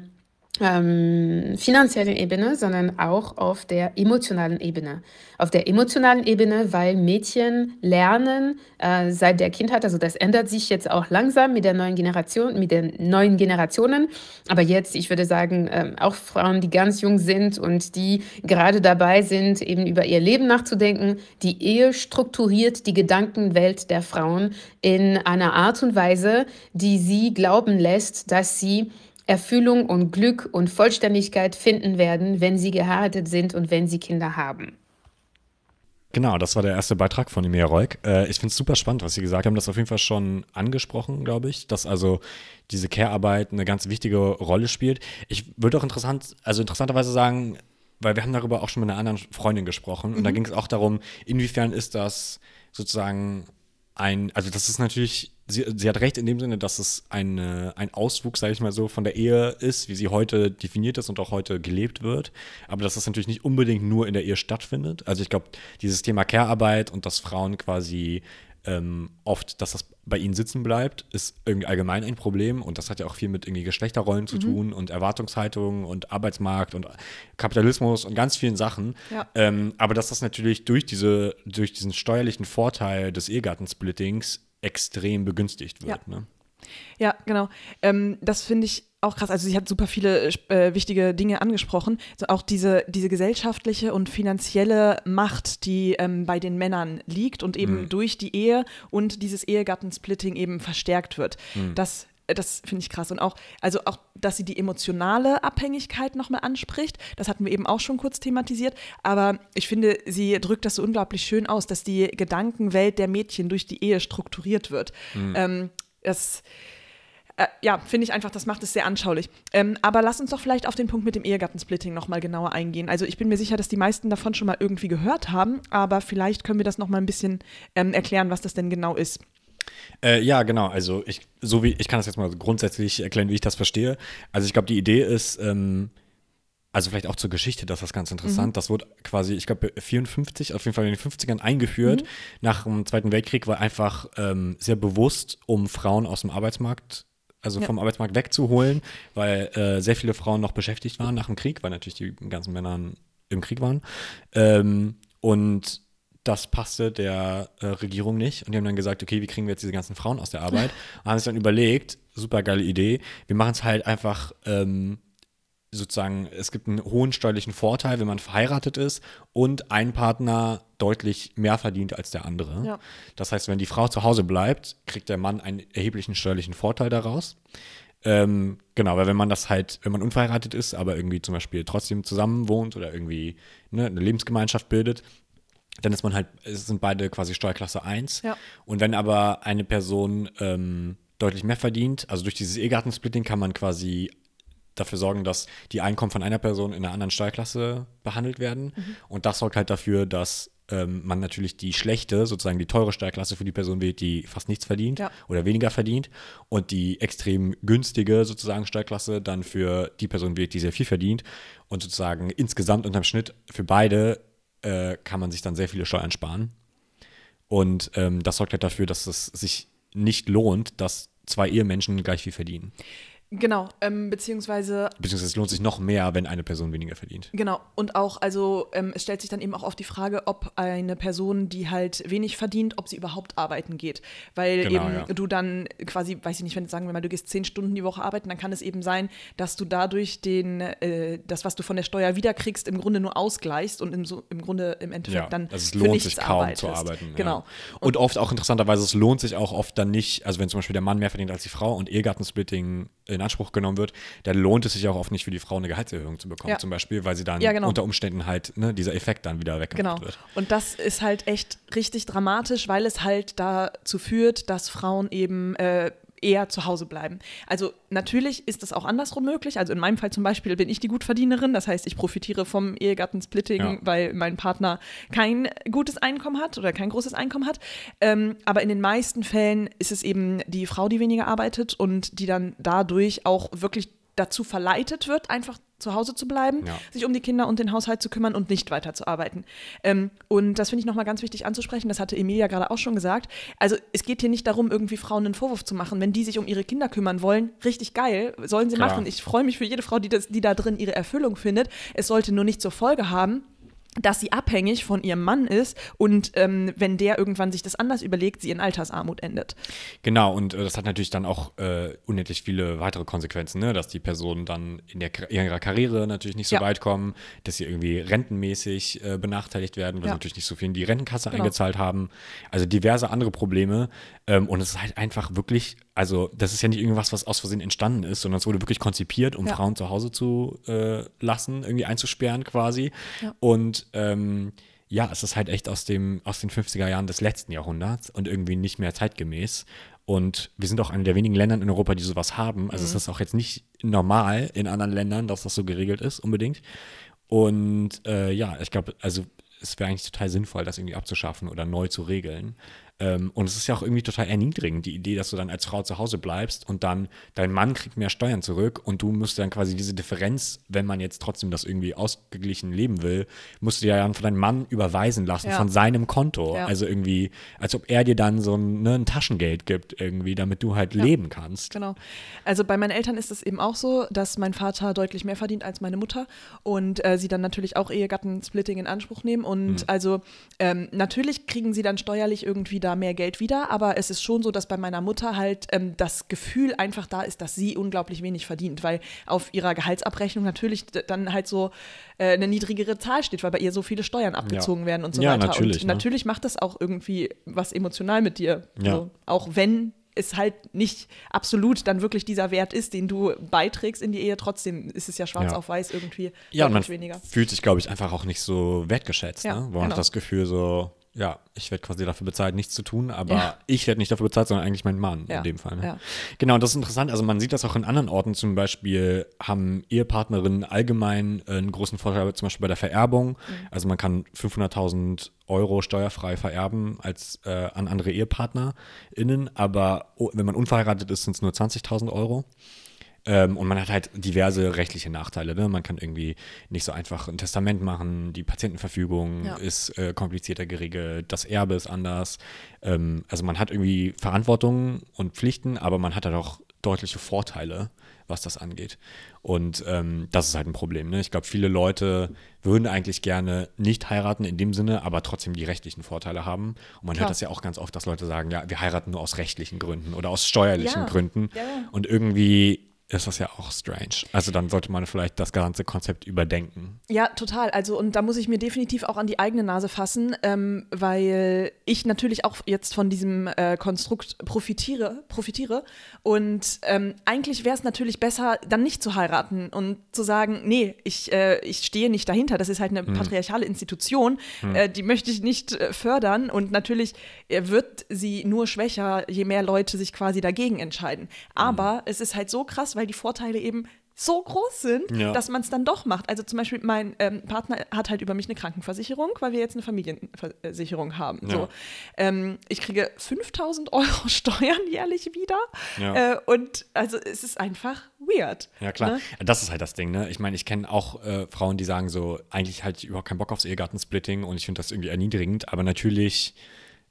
ähm, finanziellen Ebene, sondern auch auf der emotionalen Ebene. Auf der emotionalen Ebene, weil Mädchen lernen äh, seit der Kindheit, also das ändert sich jetzt auch langsam mit der neuen Generation, mit den neuen Generationen. Aber jetzt, ich würde sagen, äh, auch Frauen, die ganz jung sind und die gerade dabei sind, eben über ihr Leben nachzudenken. Die Ehe strukturiert die Gedankenwelt der Frauen in einer Art und Weise, die sie glauben lässt, dass sie Erfüllung und Glück und Vollständigkeit finden werden, wenn sie geheiratet sind und wenn sie Kinder haben. Genau, das war der erste Beitrag von Emir Reuk. Äh, ich finde es super spannend, was Sie gesagt haben. Das auf jeden Fall schon angesprochen, glaube ich, dass also diese Care-Arbeit eine ganz wichtige Rolle spielt. Ich würde auch interessant, also interessanterweise sagen, weil wir haben darüber auch schon mit einer anderen Freundin gesprochen und da mhm. ging es auch darum, inwiefern ist das sozusagen ein, also das ist natürlich sie, sie hat recht in dem Sinne, dass es eine, ein Auswuchs, sage ich mal so, von der Ehe ist, wie sie heute definiert ist und auch heute gelebt wird. Aber dass das natürlich nicht unbedingt nur in der Ehe stattfindet. Also ich glaube, dieses Thema Care-Arbeit und dass Frauen quasi ähm, oft, dass das bei ihnen sitzen bleibt, ist irgendwie allgemein ein Problem und das hat ja auch viel mit irgendwie Geschlechterrollen zu mhm. tun und Erwartungshaltung und Arbeitsmarkt und Kapitalismus und ganz vielen Sachen. Ja. Ähm, aber dass das natürlich durch diese, durch diesen steuerlichen Vorteil des Ehegattensplittings extrem begünstigt wird. Ja, ne? ja genau. Ähm, das finde ich auch krass. Also sie hat super viele äh, wichtige Dinge angesprochen. Also auch diese, diese gesellschaftliche und finanzielle Macht, die ähm, bei den Männern liegt und eben mhm. durch die Ehe und dieses Ehegattensplitting eben verstärkt wird. Mhm. Das das finde ich krass. Und auch, also auch, dass sie die emotionale Abhängigkeit nochmal anspricht, das hatten wir eben auch schon kurz thematisiert. Aber ich finde, sie drückt das so unglaublich schön aus, dass die Gedankenwelt der Mädchen durch die Ehe strukturiert wird. Mhm. Ähm, das äh, ja, finde ich einfach, das macht es sehr anschaulich. Ähm, aber lass uns doch vielleicht auf den Punkt mit dem Ehegattensplitting nochmal genauer eingehen. Also ich bin mir sicher, dass die meisten davon schon mal irgendwie gehört haben, aber vielleicht können wir das nochmal ein bisschen ähm, erklären, was das denn genau ist. Äh, ja, genau. Also ich, so wie, ich kann das jetzt mal grundsätzlich erklären, wie ich das verstehe. Also ich glaube, die Idee ist, ähm, also vielleicht auch zur Geschichte, das ist ganz interessant. Mhm. Das wurde quasi, ich glaube, 54, auf jeden Fall in den 50ern eingeführt. Mhm. Nach dem Zweiten Weltkrieg war einfach ähm, sehr bewusst, um Frauen aus dem Arbeitsmarkt also ja. vom Arbeitsmarkt wegzuholen, weil äh, sehr viele Frauen noch beschäftigt waren nach dem Krieg, weil natürlich die ganzen Männer im Krieg waren. Ähm, und das passte der äh, Regierung nicht. Und die haben dann gesagt, okay, wie kriegen wir jetzt diese ganzen Frauen aus der Arbeit? Und (laughs) haben sich dann überlegt, super geile Idee, wir machen es halt einfach ähm, sozusagen, es gibt einen hohen steuerlichen Vorteil, wenn man verheiratet ist und ein Partner deutlich mehr verdient als der andere. Ja. Das heißt, wenn die Frau zu Hause bleibt, kriegt der Mann einen erheblichen steuerlichen Vorteil daraus. Ähm, genau, weil wenn man das halt, wenn man unverheiratet ist, aber irgendwie zum Beispiel trotzdem zusammen wohnt oder irgendwie ne, eine Lebensgemeinschaft bildet, dann ist man halt, es sind beide quasi Steuerklasse 1. Ja. Und wenn aber eine Person ähm, deutlich mehr verdient, also durch dieses Ehegattensplitting kann man quasi dafür sorgen, dass die Einkommen von einer Person in einer anderen Steuerklasse behandelt werden. Mhm. Und das sorgt halt dafür, dass ähm, man natürlich die schlechte, sozusagen die teure Steuerklasse für die Person wählt, die fast nichts verdient ja. oder weniger verdient. Und die extrem günstige sozusagen Steuerklasse dann für die Person wählt, die sehr viel verdient. Und sozusagen insgesamt unterm Schnitt für beide äh, kann man sich dann sehr viele Steuern sparen. Und ähm, das sorgt halt dafür, dass es sich nicht lohnt, dass zwei Ehemenschen gleich viel verdienen. Genau, ähm, beziehungsweise. Beziehungsweise es lohnt sich noch mehr, wenn eine Person weniger verdient. Genau, und auch, also ähm, es stellt sich dann eben auch auf die Frage, ob eine Person, die halt wenig verdient, ob sie überhaupt arbeiten geht. Weil genau, eben ja. du dann quasi, weiß ich nicht, wenn sagen wir mal, du gehst zehn Stunden die Woche arbeiten, dann kann es eben sein, dass du dadurch den, äh, das, was du von der Steuer wiederkriegst, im Grunde nur ausgleichst und im, so, im Grunde im Endeffekt ja, dann. Also es lohnt sich kaum arbeitest. zu arbeiten. Genau. Ja. Und, und oft auch interessanterweise, es lohnt sich auch oft dann nicht, also wenn zum Beispiel der Mann mehr verdient als die Frau und Ehegattensplitting in Anspruch genommen wird, dann lohnt es sich auch oft nicht für die Frau eine Gehaltserhöhung zu bekommen, ja. zum Beispiel, weil sie dann ja, genau. unter Umständen halt ne, dieser Effekt dann wieder weggemacht genau. wird. Und das ist halt echt richtig dramatisch, weil es halt dazu führt, dass Frauen eben äh, eher zu Hause bleiben. Also natürlich ist das auch andersrum möglich. Also in meinem Fall zum Beispiel bin ich die Gutverdienerin. Das heißt, ich profitiere vom Ehegattensplitting, Ja. weil mein Partner kein gutes Einkommen hat oder kein großes Einkommen hat. Ähm, aber in den meisten Fällen ist es eben die Frau, die weniger arbeitet und die dann dadurch auch wirklich dazu verleitet wird, einfach zu Hause zu bleiben, Ja. sich um die Kinder und den Haushalt zu kümmern und nicht weiterzuarbeiten. Ähm, und das finde ich nochmal ganz wichtig anzusprechen, das hatte Emilia gerade auch schon gesagt. Also es geht hier nicht darum, irgendwie Frauen einen Vorwurf zu machen. Wenn die sich um ihre Kinder kümmern wollen, richtig geil, sollen sie Klar. machen. Ich freue mich für jede Frau, die, das, die da drin ihre Erfüllung findet. Es sollte nur nicht zur Folge haben, dass sie abhängig von ihrem Mann ist und ähm, wenn der irgendwann sich das anders überlegt, sie in Altersarmut endet. Genau, und äh, das hat natürlich dann auch äh, unendlich viele weitere Konsequenzen, ne? dass die Personen dann in der, ihrer Karriere natürlich nicht so Ja. weit kommen, dass sie irgendwie rentenmäßig äh, benachteiligt werden, weil Ja. sie natürlich nicht so viel in die Rentenkasse Genau. eingezahlt haben. Also diverse andere Probleme. Ähm, und es ist halt einfach wirklich, also das ist ja nicht irgendwas, was aus Versehen entstanden ist, sondern es wurde wirklich konzipiert, um Ja. Frauen zu Hause zu äh, lassen, irgendwie einzusperren quasi. Ja. Und ähm, ja, es ist halt echt aus, dem, aus den 50er Jahren des letzten Jahrhunderts und irgendwie nicht mehr zeitgemäß. Und wir sind auch eine der wenigen Länder in Europa, die sowas haben. Also es ist auch jetzt nicht normal in anderen Ländern, dass das so geregelt ist, unbedingt. Und äh, ja, ich glaube, also es wäre eigentlich total sinnvoll, das irgendwie abzuschaffen oder neu zu regeln. Ähm, und es ist ja auch irgendwie total erniedrigend, die Idee, dass du dann als Frau zu Hause bleibst und dann dein Mann kriegt mehr Steuern zurück und du musst dann quasi diese Differenz, wenn man jetzt trotzdem das irgendwie ausgeglichen leben will, musst du ja dann von deinem Mann überweisen lassen Ja. von seinem Konto. Ja. Also irgendwie, als ob er dir dann so ein, ne, ein Taschengeld gibt irgendwie, damit du halt leben kannst. Genau. Also bei meinen Eltern ist es eben auch so, dass mein Vater deutlich mehr verdient als meine Mutter und äh, sie dann natürlich auch Ehegattensplitting in Anspruch nehmen. Und also ähm, natürlich kriegen sie dann steuerlich irgendwie da mehr Geld wieder, aber es ist schon so, dass bei meiner Mutter halt ähm, das Gefühl einfach da ist, dass sie unglaublich wenig verdient, weil auf ihrer Gehaltsabrechnung natürlich dann halt so äh, eine niedrigere Zahl steht, weil bei ihr so viele Steuern abgezogen werden und so Ja, weiter. natürlich, und ne? natürlich macht das auch irgendwie was emotional mit dir. Ja. So, auch wenn es halt nicht absolut dann wirklich dieser Wert ist, den du beiträgst in die Ehe, trotzdem ist es ja schwarz Ja. auf weiß irgendwie Ja, und man weniger. fühlt sich, glaube ich, einfach auch nicht so wertgeschätzt. Ja, ne? Wo man genau. hat das Gefühl so, ja, ich werde quasi dafür bezahlt, nichts zu tun, aber Ja. ich werde nicht dafür bezahlt, sondern eigentlich mein Mann Ja, in dem Fall. Ne? ja. Genau, das ist interessant. Also man sieht das auch in anderen Orten. Zum Beispiel haben Ehepartnerinnen allgemein äh, einen großen Vorteil, zum Beispiel bei der Vererbung. Mhm. Also man kann 500.000 Euro steuerfrei vererben als äh, an andere EhepartnerInnen, aber oh, wenn man unverheiratet ist, sind es nur 20.000 Euro. Ähm, und man hat halt diverse rechtliche Nachteile. Ne? Man kann irgendwie nicht so einfach ein Testament machen, die Patientenverfügung Ja. ist äh, komplizierter geregelt, das Erbe ist anders. Ähm, also man hat irgendwie Verantwortung und Pflichten, aber man hat halt auch deutliche Vorteile, was das angeht. Und ähm, das ist halt ein Problem. Ne? Ich glaube, viele Leute würden eigentlich gerne nicht heiraten in dem Sinne, aber trotzdem die rechtlichen Vorteile haben. Und man Klar. hört das ja auch ganz oft, dass Leute sagen, ja, wir heiraten nur aus rechtlichen Gründen oder aus steuerlichen Ja. Gründen. Ja. Und irgendwie ist das ja auch strange. Also dann sollte man vielleicht das ganze Konzept überdenken. Ja, total. Also, und da muss ich mir definitiv auch an die eigene Nase fassen, ähm, weil ich natürlich auch jetzt von diesem äh, Konstrukt profitiere, profitiere. Und ähm, eigentlich wäre es natürlich besser, dann nicht zu heiraten und zu sagen, nee, ich, äh, ich stehe nicht dahinter. Das ist halt eine patriarchale Institution, äh, die möchte ich nicht äh, fördern. Und natürlich äh, wird sie nur schwächer, je mehr Leute sich quasi dagegen entscheiden. Aber es ist halt so krass, weil die Vorteile eben so groß sind, Ja. dass man es dann doch macht. Also zum Beispiel, mein ähm, Partner hat halt über mich eine Krankenversicherung, weil wir jetzt eine Familienversicherung haben. Ja. So. Ähm, ich kriege 5000 Euro Steuern jährlich wieder. Ja. Äh, und also es ist einfach weird. Ja, klar. Ne? Das ist halt das Ding, ne? Ich meine, ich kenne auch äh, Frauen, die sagen so, eigentlich halt überhaupt keinen Bock aufs Ehegattensplitting und ich finde das irgendwie erniedrigend, aber natürlich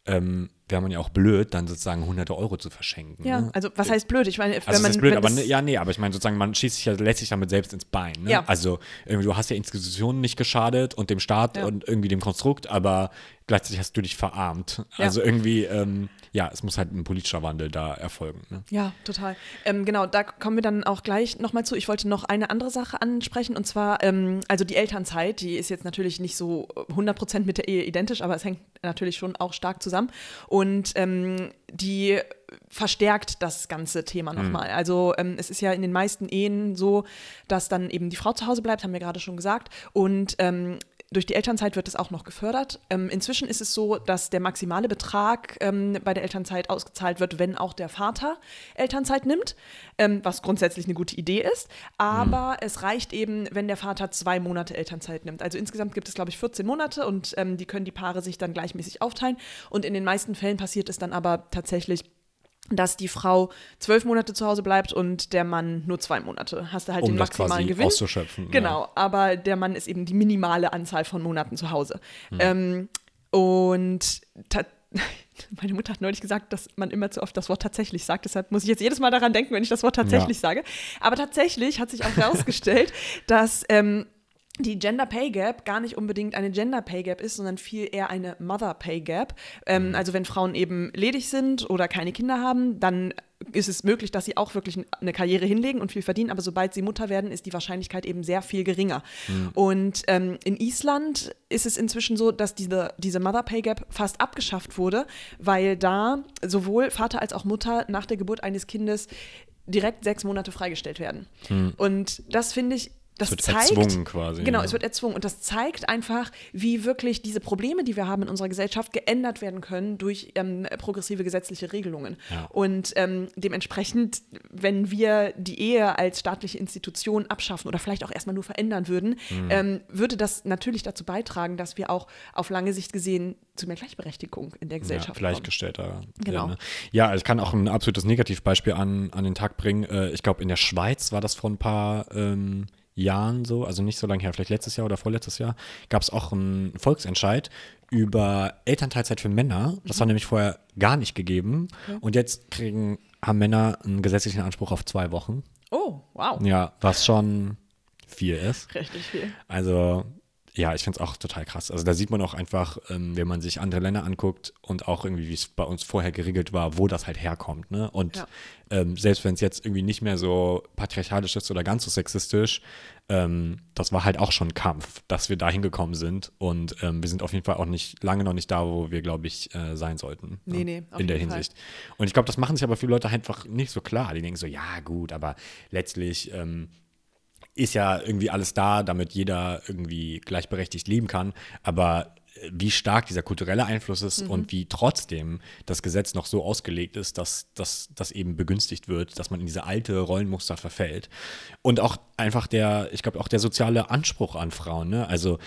ähm, wäre man ja auch blöd, dann sozusagen hunderte Euro zu verschenken. Ja, ne? also was heißt blöd? Ich meine, wenn Also man. das ist blöd, wenn aber ne, ja, nee, aber ich meine sozusagen, man schießt sich ja letztlich damit selbst ins Bein. Ne? Ja. Also irgendwie, du hast ja Institutionen nicht geschadet und dem Staat Ja. und irgendwie dem Konstrukt, aber gleichzeitig hast du dich verarmt. Also irgendwie, ähm, ja, es muss halt ein politischer Wandel da erfolgen. Ne? Ja, total. Ähm, genau, da kommen wir dann auch gleich nochmal zu. Ich wollte noch eine andere Sache ansprechen und zwar, ähm, also die Elternzeit, die ist jetzt natürlich nicht so 100% mit der Ehe identisch, aber es hängt natürlich schon auch stark zusammen. Und ähm, die verstärkt das ganze Thema nochmal. Also ähm, es ist ja in den meisten Ehen so, dass dann eben die Frau zu Hause bleibt, haben wir gerade schon gesagt. Und ähm, durch die Elternzeit wird es auch noch gefördert. Ähm, inzwischen ist es so, dass der maximale Betrag ähm, bei der Elternzeit ausgezahlt wird, wenn auch der Vater Elternzeit nimmt, ähm, was grundsätzlich eine gute Idee ist. Aber mhm. es reicht eben, wenn der Vater zwei Monate Elternzeit nimmt. Also insgesamt gibt es, glaube ich, 14 Monate und ähm, die können die Paare sich dann gleichmäßig aufteilen. Und in den meisten Fällen passiert es dann aber tatsächlich dass die Frau zwölf Monate zu Hause bleibt und der Mann nur zwei Monate. Hast du halt um den maximalen Gewinn. Auszuschöpfen. Genau, ja. aber der Mann ist eben die minimale Anzahl von Monaten zu Hause. Hm. Ähm, und (laughs) meine Mutter hat neulich gesagt, dass man immer zu oft das Wort tatsächlich sagt. Deshalb muss ich jetzt jedes Mal daran denken, wenn ich das Wort tatsächlich ja. sage. Aber tatsächlich hat sich auch herausgestellt, (laughs) dass ähm, die Gender Pay Gap gar nicht unbedingt eine Gender Pay Gap ist, sondern viel eher eine Mother Pay Gap. Ähm, mhm. Also wenn Frauen eben ledig sind oder keine Kinder haben, dann ist es möglich, dass sie auch wirklich eine Karriere hinlegen und viel verdienen, aber sobald sie Mutter werden, ist die Wahrscheinlichkeit eben sehr viel geringer. Mhm. Und ähm, in Island ist es inzwischen so, dass diese, diese Mother Pay Gap fast abgeschafft wurde, weil da sowohl Vater als auch Mutter nach der Geburt eines Kindes direkt sechs Monate freigestellt werden. Mhm. Und das finde ich das es wird zeigt, erzwungen quasi. Genau, ja. es wird erzwungen. Und das zeigt einfach, wie wirklich diese Probleme, die wir haben in unserer Gesellschaft, geändert werden können durch ähm, progressive gesetzliche Regelungen. Ja. Und ähm, dementsprechend, wenn wir die Ehe als staatliche Institution abschaffen oder vielleicht auch erstmal nur verändern würden, mhm. ähm, würde das natürlich dazu beitragen, dass wir auch auf lange Sicht gesehen zu mehr Gleichberechtigung in der Gesellschaft ja, gleichgestellter. Genau. Ne? Ja, ich kann auch ein absolutes Negativbeispiel an, an den Tag bringen. Äh, ich glaube, in der Schweiz war das vor ein paar ähm, Jahren so, also nicht so lange her, vielleicht letztes Jahr oder vorletztes Jahr, gab es auch einen Volksentscheid über Elternteilzeit für Männer. Das mhm. war nämlich vorher gar nicht gegeben. Okay. Und jetzt kriegen, haben Männer einen gesetzlichen Anspruch auf zwei Wochen. Oh, wow. Ja, was schon viel ist. Richtig viel. Also ja, ich finde es auch total krass. Also da sieht man auch einfach, ähm, wenn man sich andere Länder anguckt und auch irgendwie, wie es bei uns vorher geregelt war, wo das halt herkommt. Ne? Und ja. ähm, selbst wenn es jetzt irgendwie nicht mehr so patriarchalisch ist oder ganz so sexistisch, ähm, das war halt auch schon Kampf, dass wir da hingekommen sind. Und ähm, wir sind auf jeden Fall auch nicht lange noch nicht da, wo wir, glaube ich, äh, sein sollten. Nee, ne? nee, in der Hinsicht. Fall. Und ich glaube, das machen sich aber viele Leute einfach nicht so klar. Die denken so, ja, gut, aber letztlich ähm, ist ja irgendwie alles da, damit jeder irgendwie gleichberechtigt leben kann. Aber äh, wie stark dieser kulturelle Einfluss ist mhm. und wie trotzdem das Gesetz noch so ausgelegt ist, dass das eben begünstigt wird, dass man in diese alte Rollenmuster verfällt. Und auch einfach der, ich glaube, auch der soziale Anspruch an Frauen. Ne? Also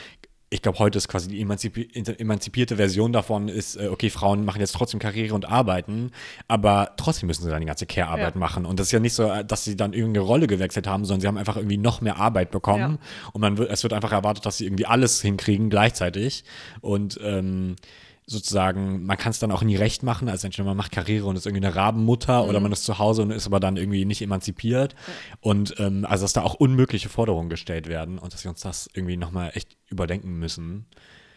ich glaube, heute ist quasi die emanzipi emanzipierte Version davon ist, äh, okay, Frauen machen jetzt trotzdem Karriere und arbeiten, aber trotzdem müssen sie dann die ganze Care-Arbeit ja. machen. Und das ist ja nicht so, äh, dass sie dann irgendeine Rolle gewechselt haben, sondern sie haben einfach irgendwie noch mehr Arbeit bekommen. Ja. Und man wird, es wird einfach erwartet, dass sie irgendwie alles hinkriegen gleichzeitig. Und ähm, sozusagen, man kann es dann auch nie recht machen. Also entweder man macht Karriere und ist irgendwie eine Rabenmutter mhm. oder man ist zu Hause und ist aber dann irgendwie nicht emanzipiert. Mhm. Und ähm, also dass da auch unmögliche Forderungen gestellt werden und dass wir uns das irgendwie nochmal echt überdenken müssen.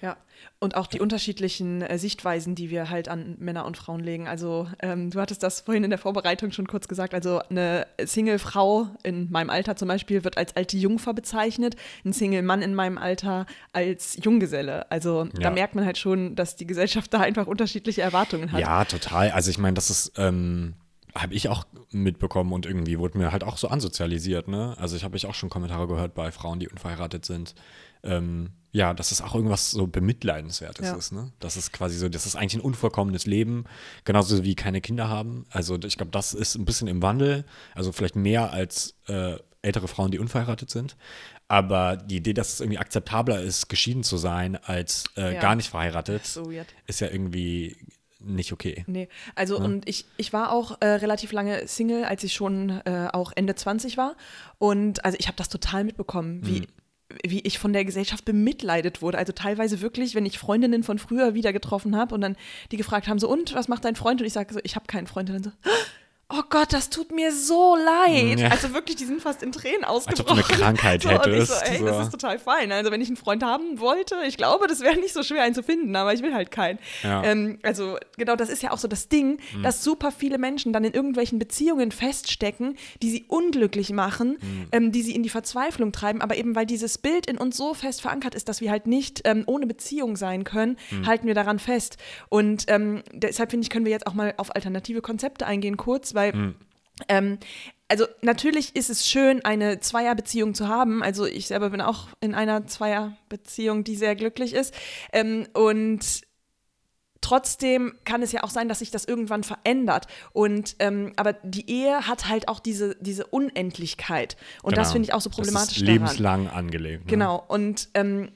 Ja, und auch die unterschiedlichen äh, Sichtweisen, die wir halt an Männer und Frauen legen. Also ähm, du hattest das vorhin in der Vorbereitung schon kurz gesagt. Also eine Single-Frau in meinem Alter zum Beispiel wird als alte Jungfer bezeichnet, ein Single-Mann in meinem Alter als Junggeselle. Also ja. da merkt man halt schon, dass die Gesellschaft da einfach unterschiedliche Erwartungen hat. Ja, total. Also ich meine, das ist ähm habe ich auch mitbekommen und irgendwie wurde mir halt auch so ansozialisiert, ne? Also ich habe ich auch schon Kommentare gehört bei Frauen, die unverheiratet sind, ähm, ja, dass es auch irgendwas so bemitleidenswertes ja. ist, ne? Das ist quasi so, das ist eigentlich ein unvollkommenes Leben, genauso wie keine Kinder haben. Also ich glaube, das ist ein bisschen im Wandel, also vielleicht mehr als äh, ältere Frauen, die unverheiratet sind. Aber die Idee, dass es irgendwie akzeptabler ist, geschieden zu sein, als äh, ja. gar nicht verheiratet, so ist ja irgendwie nicht okay. Nee, also ja. und ich, ich war auch äh, relativ lange Single, als ich schon äh, auch Ende 20 war. Und also ich habe das total mitbekommen, wie, mhm wie ich von der Gesellschaft bemitleidet wurde. Also teilweise wirklich, wenn ich Freundinnen von früher wieder getroffen habe und dann die gefragt haben, so, und was macht dein Freund? Und ich sage so, ich habe keinen Freund. Und dann so, oh Gott, das tut mir so leid. Ja. Also wirklich, die sind fast in Tränen ausgebrochen. Als ob du eine Krankheit so, hättest. So, ey, so. das ist total fein. Also wenn ich einen Freund haben wollte, ich glaube, das wäre nicht so schwer, einen zu finden, aber ich will halt keinen. Ja. Ähm, also genau, das ist ja auch so das Ding, mhm. dass super viele Menschen dann in irgendwelchen Beziehungen feststecken, die sie unglücklich machen, mhm. ähm, die sie in die Verzweiflung treiben, aber eben weil dieses Bild in uns so fest verankert ist, dass wir halt nicht ähm, ohne Beziehung sein können, mhm. halten wir daran fest. Und ähm, deshalb finde ich, können wir jetzt auch mal auf alternative Konzepte eingehen, kurz, weil Mhm. Ähm, also natürlich ist es schön, eine Zweierbeziehung zu haben. Also ich selber bin auch in einer Zweierbeziehung, die sehr glücklich ist. Ähm, und trotzdem kann es ja auch sein, dass sich das irgendwann verändert. Und ähm, aber die Ehe hat halt auch diese, diese Unendlichkeit. Und das Genau. finde ich auch so problematisch Das ist daran. lebenslang angelegt. Ne? Genau. Und ähm,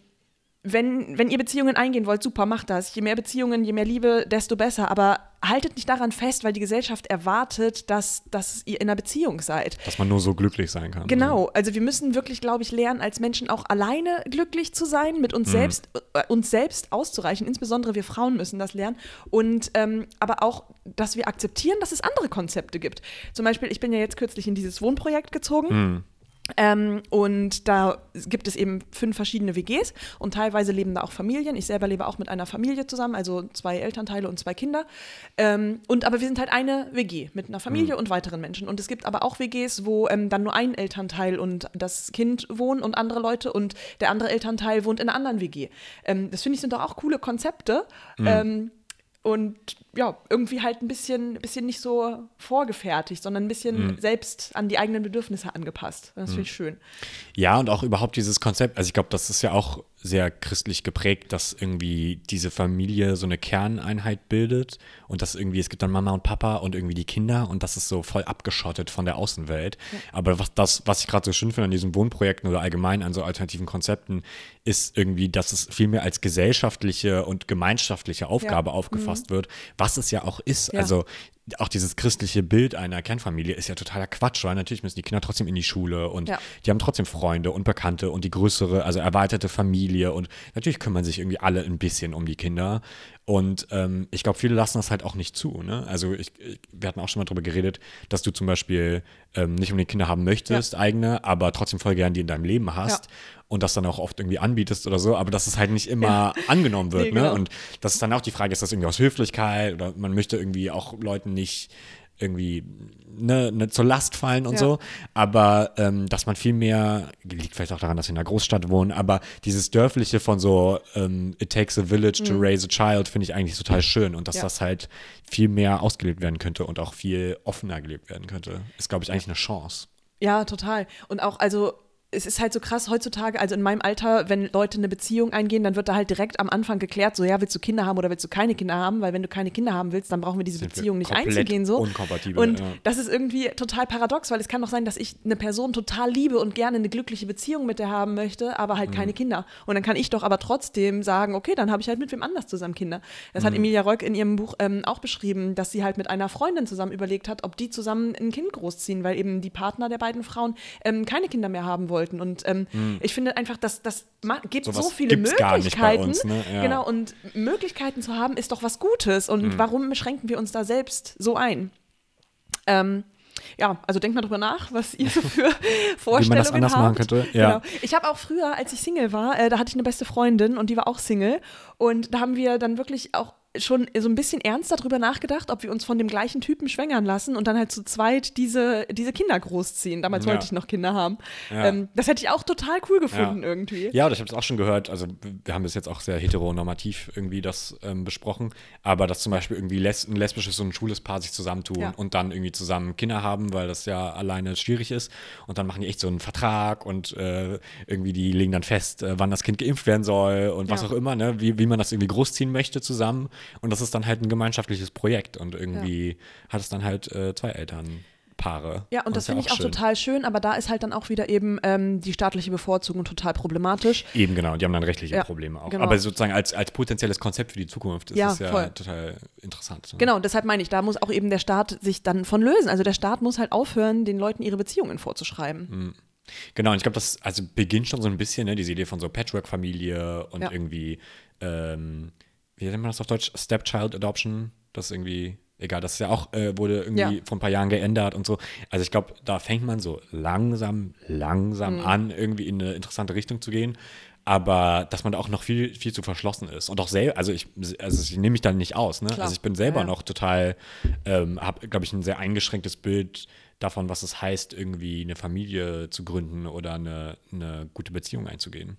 wenn, wenn ihr Beziehungen eingehen wollt, super, macht das. Je mehr Beziehungen, je mehr Liebe, desto besser. Aber haltet nicht daran fest, weil die Gesellschaft erwartet, dass, dass ihr in einer Beziehung seid. Dass man nur so glücklich sein kann. Genau, also wir müssen wirklich, glaube ich, lernen, als Menschen auch alleine glücklich zu sein, mit uns selbst, äh, uns selbst auszureichen. Insbesondere wir Frauen müssen das lernen. Und ähm, aber auch, dass wir akzeptieren, dass es andere Konzepte gibt. Zum Beispiel, ich bin ja jetzt kürzlich in dieses Wohnprojekt gezogen. Ähm, und da gibt es eben fünf verschiedene WGs und teilweise leben da auch Familien. Ich selber lebe auch mit einer Familie zusammen, also zwei Elternteile und zwei Kinder. Ähm, und aber wir sind halt eine WG mit einer Familie und weiteren Menschen. Und es gibt aber auch WGs, wo ähm, dann nur ein Elternteil und das Kind wohnen und andere Leute und der andere Elternteil wohnt in einer anderen WG. Ähm, das finde ich sind doch auch coole Konzepte. Ähm, und ja, irgendwie halt ein bisschen, bisschen nicht so vorgefertigt, sondern ein bisschen selbst an die eigenen Bedürfnisse angepasst. Das finde ich schön. Ja, und auch überhaupt dieses Konzept, also ich glaube, das ist ja auch sehr christlich geprägt, dass irgendwie diese Familie so eine Kerneinheit bildet und dass irgendwie, es gibt dann Mama und Papa und irgendwie die Kinder und das ist so voll abgeschottet von der Außenwelt. Aber was das, was ich gerade so schön finde an diesen Wohnprojekten oder allgemein an so alternativen Konzepten, ist irgendwie, dass es viel mehr als gesellschaftliche und gemeinschaftliche Aufgabe aufgefasst wird, was es ja auch ist. Ja. Also auch dieses christliche Bild einer Kernfamilie ist ja totaler Quatsch, weil natürlich müssen die Kinder trotzdem in die Schule und Ja. die haben trotzdem Freunde und Bekannte und die größere, also erweiterte Familie und natürlich kümmern sich irgendwie alle ein bisschen um die Kinder. Und ähm, ich glaube, viele lassen das halt auch nicht zu. Ne? Also ich, ich, wir hatten auch schon mal drüber geredet, dass du zum Beispiel ähm, nicht unbedingt Kinder haben möchtest, eigene, aber trotzdem voll gern die in deinem Leben hast Ja. und das dann auch oft irgendwie anbietest oder so, aber dass es halt nicht immer angenommen wird. Nee, ne? genau. Und das ist dann auch die Frage, ist das irgendwie aus Höflichkeit oder man möchte irgendwie auch Leuten nicht irgendwie ne, ne, zur Last fallen und Ja. so. Aber ähm, dass man viel mehr, liegt vielleicht auch daran, dass wir in einer Großstadt wohnen, aber dieses Dörfliche von so ähm, It takes a village to raise a child finde ich eigentlich total schön und dass Mhm. Ja. das halt viel mehr ausgelebt werden könnte und auch viel offener gelebt werden könnte. Ist, glaube ich, eigentlich eine Chance. Ja, total. Und auch, also es ist halt so krass heutzutage, also in meinem Alter, wenn Leute eine Beziehung eingehen, dann wird da halt direkt am Anfang geklärt, so ja, willst du Kinder haben oder willst du keine Kinder haben? Weil wenn du keine Kinder haben willst, dann brauchen wir diese Sind wir Beziehung nicht komplett einzugehen. So. unkompatibel, Und ja. das ist irgendwie total paradox, weil es kann doch sein, dass ich eine Person total liebe und gerne eine glückliche Beziehung mit der haben möchte, aber halt Mhm. keine Kinder. Und dann kann ich doch aber trotzdem sagen, okay, dann habe ich halt mit wem anders zusammen Kinder. Das Mhm. hat Emilia Reuk in ihrem Buch ähm, auch beschrieben, dass sie halt mit einer Freundin zusammen überlegt hat, ob die zusammen ein Kind großziehen, weil eben die Partner der beiden Frauen ähm, keine Kinder mehr haben wollten. Und ähm, ich finde einfach, dass das gibt Mhm. Sowas so viele Möglichkeiten. uns, ne? Ja. Genau, und Möglichkeiten zu haben, ist doch was Gutes. Und Mhm. warum beschränken wir uns da selbst so ein? Ähm, ja, also denkt mal drüber nach, was ihr so für (laughs) Vorstellungen anders habt. machen könnte, ja. Genau. Ich habe auch früher, als ich Single war, äh, da hatte ich eine beste Freundin und die war auch Single. Und da haben wir dann wirklich auch schon so ein bisschen ernst darüber nachgedacht, ob wir uns von dem gleichen Typen schwängern lassen und dann halt zu zweit diese, diese Kinder großziehen. Damals Ja. wollte ich noch Kinder haben. Ja. Ähm, das hätte ich auch total cool gefunden Ja. irgendwie. Ja, ich habe es auch schon gehört, also wir haben das jetzt auch sehr heteronormativ irgendwie das ähm, besprochen, aber dass zum Beispiel irgendwie les ein lesbisches und ein schwules Paar sich zusammentun und dann irgendwie zusammen Kinder haben, weil das ja alleine schwierig ist und dann machen die echt so einen Vertrag und äh, irgendwie die legen dann fest, äh, wann das Kind geimpft werden soll und was auch immer, ne? wie, wie man das irgendwie großziehen möchte zusammen und das ist dann halt ein gemeinschaftliches Projekt und irgendwie hat es dann halt äh, zwei Elternpaare. Ja, und das ist ja finde ich auch schön. total schön, aber da ist halt dann auch wieder eben ähm, die staatliche Bevorzugung total problematisch. Eben genau, die haben dann rechtliche Ja, Probleme auch. genau. Aber sozusagen als, als potenzielles Konzept für die Zukunft ist Ja, es ja voll. total interessant. ne? Genau, und deshalb meine ich, da muss auch eben der Staat sich dann von lösen. Also der Staat muss halt aufhören, den Leuten ihre Beziehungen vorzuschreiben. Genau, und ich glaube, das also beginnt schon so ein bisschen, ne, diese Idee von so Patchwork-Familie und Ja. irgendwie, ähm, wie nennt man das auf Deutsch? Stepchild Adoption. Das ist irgendwie, egal, das ist ja auch, äh, wurde irgendwie Ja. vor ein paar Jahren geändert und so. Also ich glaube, da fängt man so langsam, langsam Mhm. an, irgendwie in eine interessante Richtung zu gehen. Aber dass man da auch noch viel, viel zu verschlossen ist. Und auch selber, also ich, also ich nehme mich da nicht aus, ne? Klar. Also ich bin selber ja. noch total, ähm, habe, glaube ich, ein sehr eingeschränktes Bild davon, was es heißt, irgendwie eine Familie zu gründen oder eine, eine gute Beziehung einzugehen.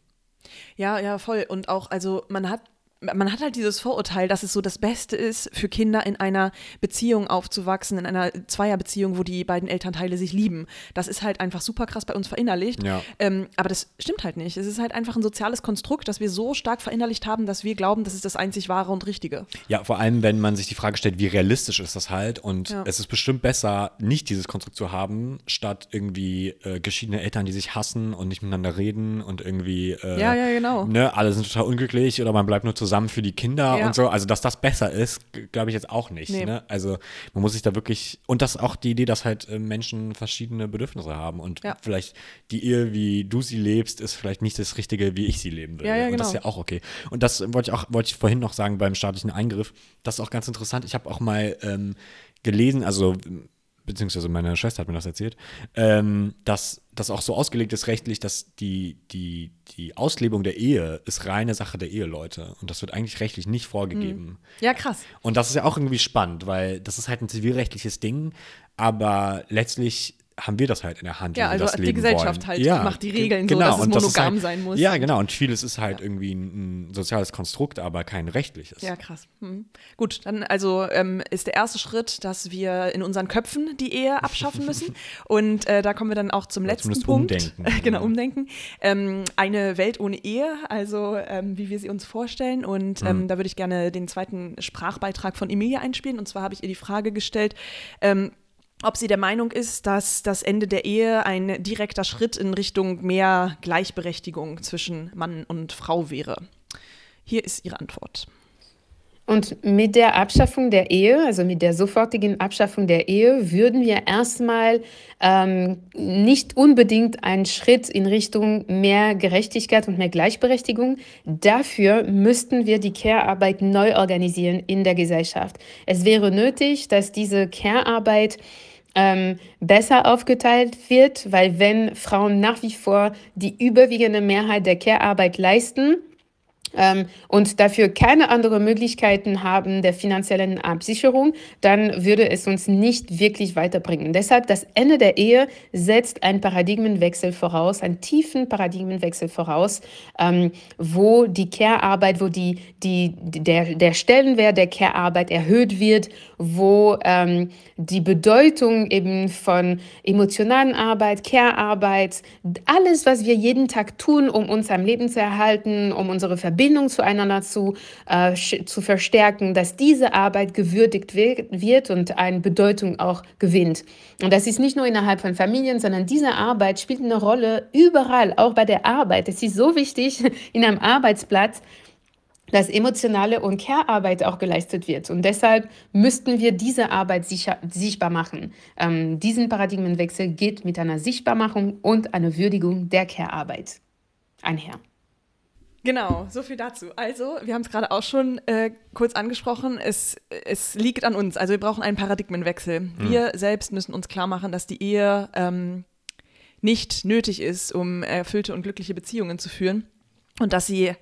Ja, ja, voll. Und auch, also man hat man hat halt dieses Vorurteil, dass es so das Beste ist, für Kinder in einer Beziehung aufzuwachsen, in einer Zweierbeziehung, wo die beiden Elternteile sich lieben. Das ist halt einfach super krass bei uns verinnerlicht. Ja. Ähm, aber das stimmt halt nicht. Es ist halt einfach ein soziales Konstrukt, das wir so stark verinnerlicht haben, dass wir glauben, das ist das einzig wahre und richtige. Ja, vor allem, wenn man sich die Frage stellt, wie realistisch ist das halt. Und Ja. es ist bestimmt besser, nicht dieses Konstrukt zu haben, statt irgendwie äh, geschiedene Eltern, die sich hassen und nicht miteinander reden und irgendwie. Äh, Ja, ja, genau. Ne, alle sind total unglücklich oder man bleibt nur zusammen für die Kinder Ja. und so. Also, dass das besser ist, glaube ich jetzt auch nicht. Nee. Ne? Also, man muss sich da wirklich. Und das ist auch die Idee, dass halt äh, Menschen verschiedene Bedürfnisse haben. Und Ja. vielleicht die Ehe, wie du sie lebst, ist vielleicht nicht das Richtige, wie ich sie leben will. Ja, ja, Und das ist genau. ja auch okay. Und das wollte ich auch, wollte ich vorhin noch sagen beim staatlichen Eingriff. Das ist auch ganz interessant. Ich habe auch mal ähm, gelesen, also beziehungsweise meine Schwester hat mir das erzählt, ähm, dass das auch so ausgelegt ist rechtlich, dass die, die, die Auslebung der Ehe ist reine Sache der Eheleute. Und das wird eigentlich rechtlich nicht vorgegeben. Ja, krass. Und das ist ja auch irgendwie spannend, weil das ist halt ein zivilrechtliches Ding, aber letztlich haben wir das halt in der Hand. Ja, wie wir also das die leben Gesellschaft wollen. halt macht die ge- Regeln so, dass es monogam halt, sein muss. Ja, genau. Und vieles ist halt irgendwie ein, ein soziales Konstrukt, aber kein rechtliches. Ja, krass. Hm. Gut, dann also ähm, ist der erste Schritt, dass wir in unseren Köpfen die Ehe abschaffen müssen. (laughs) Und äh, da kommen wir dann auch zum Oder letzten Punkt. umdenken. (laughs) genau, umdenken. Ähm, eine Welt ohne Ehe, also ähm, wie wir sie uns vorstellen. Und ähm, da würde ich gerne den zweiten Sprachbeitrag von Emilia einspielen. Und zwar habe ich ihr die Frage gestellt, ähm, ob sie der Meinung ist, dass das Ende der Ehe ein direkter Schritt in Richtung mehr Gleichberechtigung zwischen Mann und Frau wäre. Hier ist ihre Antwort. Und mit der Abschaffung der Ehe, also mit der sofortigen Abschaffung der Ehe, würden wir erstmal ähm, nicht unbedingt einen Schritt in Richtung mehr Gerechtigkeit und mehr Gleichberechtigung. Dafür müssten wir die Care-Arbeit neu organisieren in der Gesellschaft. Es wäre nötig, dass diese Care-Arbeit ähm, besser aufgeteilt wird, weil wenn Frauen nach wie vor die überwiegende Mehrheit der Care-Arbeit leisten, und dafür keine anderen Möglichkeiten haben der finanziellen Absicherung, dann würde es uns nicht wirklich weiterbringen. Deshalb das Ende der Ehe setzt einen Paradigmenwechsel voraus, einen tiefen Paradigmenwechsel voraus, ähm, wo die Care-Arbeit, wo die, die, der, der Stellenwert der Care-Arbeit erhöht wird, wo ähm, die Bedeutung eben von emotionalen Arbeit, Care-Arbeit, alles, was wir jeden Tag tun, um uns am Leben zu erhalten, um unsere Verbindung zueinander zu, äh, zu verstärken, dass diese Arbeit gewürdigt wi- wird und eine Bedeutung auch gewinnt. Und das ist nicht nur innerhalb von Familien, sondern diese Arbeit spielt eine Rolle überall, auch bei der Arbeit. Es ist so wichtig (laughs) in einem Arbeitsplatz, dass emotionale und Care-Arbeit auch geleistet wird. Und deshalb müssten wir diese Arbeit sicher, sichtbar machen. Ähm, diesen Paradigmenwechsel geht mit einer Sichtbarmachung und einer Würdigung der Care-Arbeit einher. Genau, so viel dazu. Also, wir haben es gerade auch schon äh, kurz angesprochen, es, es liegt an uns. Also wir brauchen einen Paradigmenwechsel. Wir selbst müssen uns klar machen, dass die Ehe ähm, nicht nötig ist, um erfüllte und glückliche Beziehungen zu führen und dass sie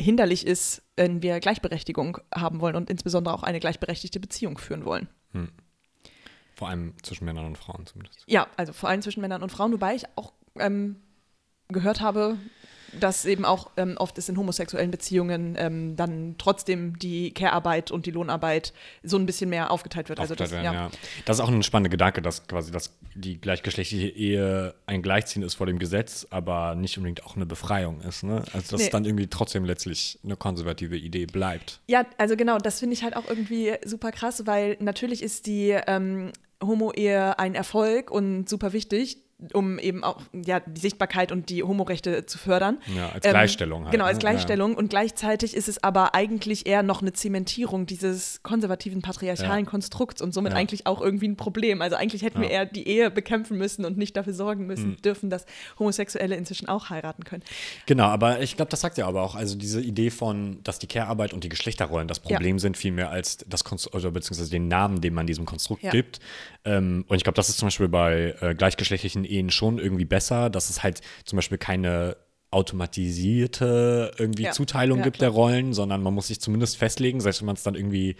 hinderlich ist, wenn wir Gleichberechtigung haben wollen und insbesondere auch eine gleichberechtigte Beziehung führen wollen. Vor allem zwischen Männern und Frauen zumindest. Ja, also vor allem zwischen Männern und Frauen, wobei ich auch ähm, gehört habe, dass eben auch ähm, oft ist in homosexuellen Beziehungen ähm, dann trotzdem die Care-Arbeit und die Lohnarbeit so ein bisschen mehr aufgeteilt wird. Also das, aufgeteilt ja. werden, ja. Das ist auch ein spannender Gedanke, dass quasi dass die gleichgeschlechtliche Ehe ein Gleichziehen ist vor dem Gesetz, aber nicht unbedingt auch eine Befreiung ist. Ne? Also dass Nee. es dann irgendwie trotzdem letztlich eine konservative Idee bleibt. Ja, also genau, das finde ich halt auch irgendwie super krass, weil natürlich ist die ähm, Homo-Ehe ein Erfolg und super wichtig, um eben auch ja, die Sichtbarkeit und die Homorechte zu fördern. Ja, als Gleichstellung halt, Genau, als ne? Gleichstellung. Und gleichzeitig ist es aber eigentlich eher noch eine Zementierung dieses konservativen patriarchalen Ja. Konstrukts und somit Ja. eigentlich auch irgendwie ein Problem. Also eigentlich hätten wir Ja. eher die Ehe bekämpfen müssen und nicht dafür sorgen müssen Mhm. dürfen, dass Homosexuelle inzwischen auch heiraten können. Genau, aber ich glaube, das sagt ja aber auch, also diese Idee von, dass die Care-Arbeit und die Geschlechterrollen das Problem sind, vielmehr als das Konstrukt, oder beziehungsweise den Namen, den man diesem Konstrukt Ja. gibt. Ähm, und ich glaube, das ist zum Beispiel bei äh, gleichgeschlechtlichen Ehen schon irgendwie besser, dass es halt zum Beispiel keine automatisierte irgendwie Ja. Zuteilung Ja, gibt klar. der Rollen, sondern man muss sich zumindest festlegen, selbst wenn man es dann irgendwie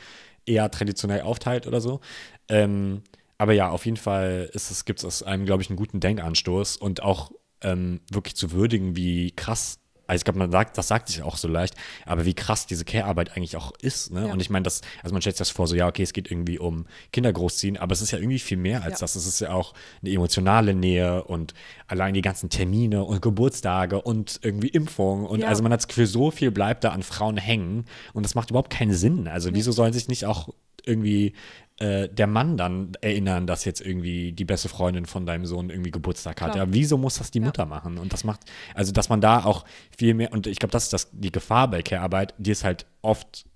eher traditionell aufteilt oder so. Ähm, aber ja, auf jeden Fall es, gibt es aus einem, glaube ich, einen guten Denkanstoß und auch ähm, wirklich zu würdigen, wie krass also ich glaube, man sagt, das sagt sich auch so leicht, aber wie krass diese Care-Arbeit eigentlich auch ist. Ne? Ja. Und ich meine, das, also man stellt sich das vor, so ja, okay, es geht irgendwie um Kinder großziehen, aber es ist ja irgendwie viel mehr als Ja. das. Es ist ja auch eine emotionale Nähe und allein die ganzen Termine und Geburtstage und irgendwie Impfungen. Und Ja. also man hat das Gefühl, so viel bleibt da an Frauen hängen und das macht überhaupt keinen Sinn. Also wieso sollen sich nicht auch irgendwie äh, der Mann dann erinnern, dass jetzt irgendwie die beste Freundin von deinem Sohn irgendwie Geburtstag hat. Klar. Ja, wieso muss das die Mutter machen? Und das macht, also dass man da auch viel mehr, und ich glaube, das ist das, die Gefahr bei Care-Arbeit, die ist halt oft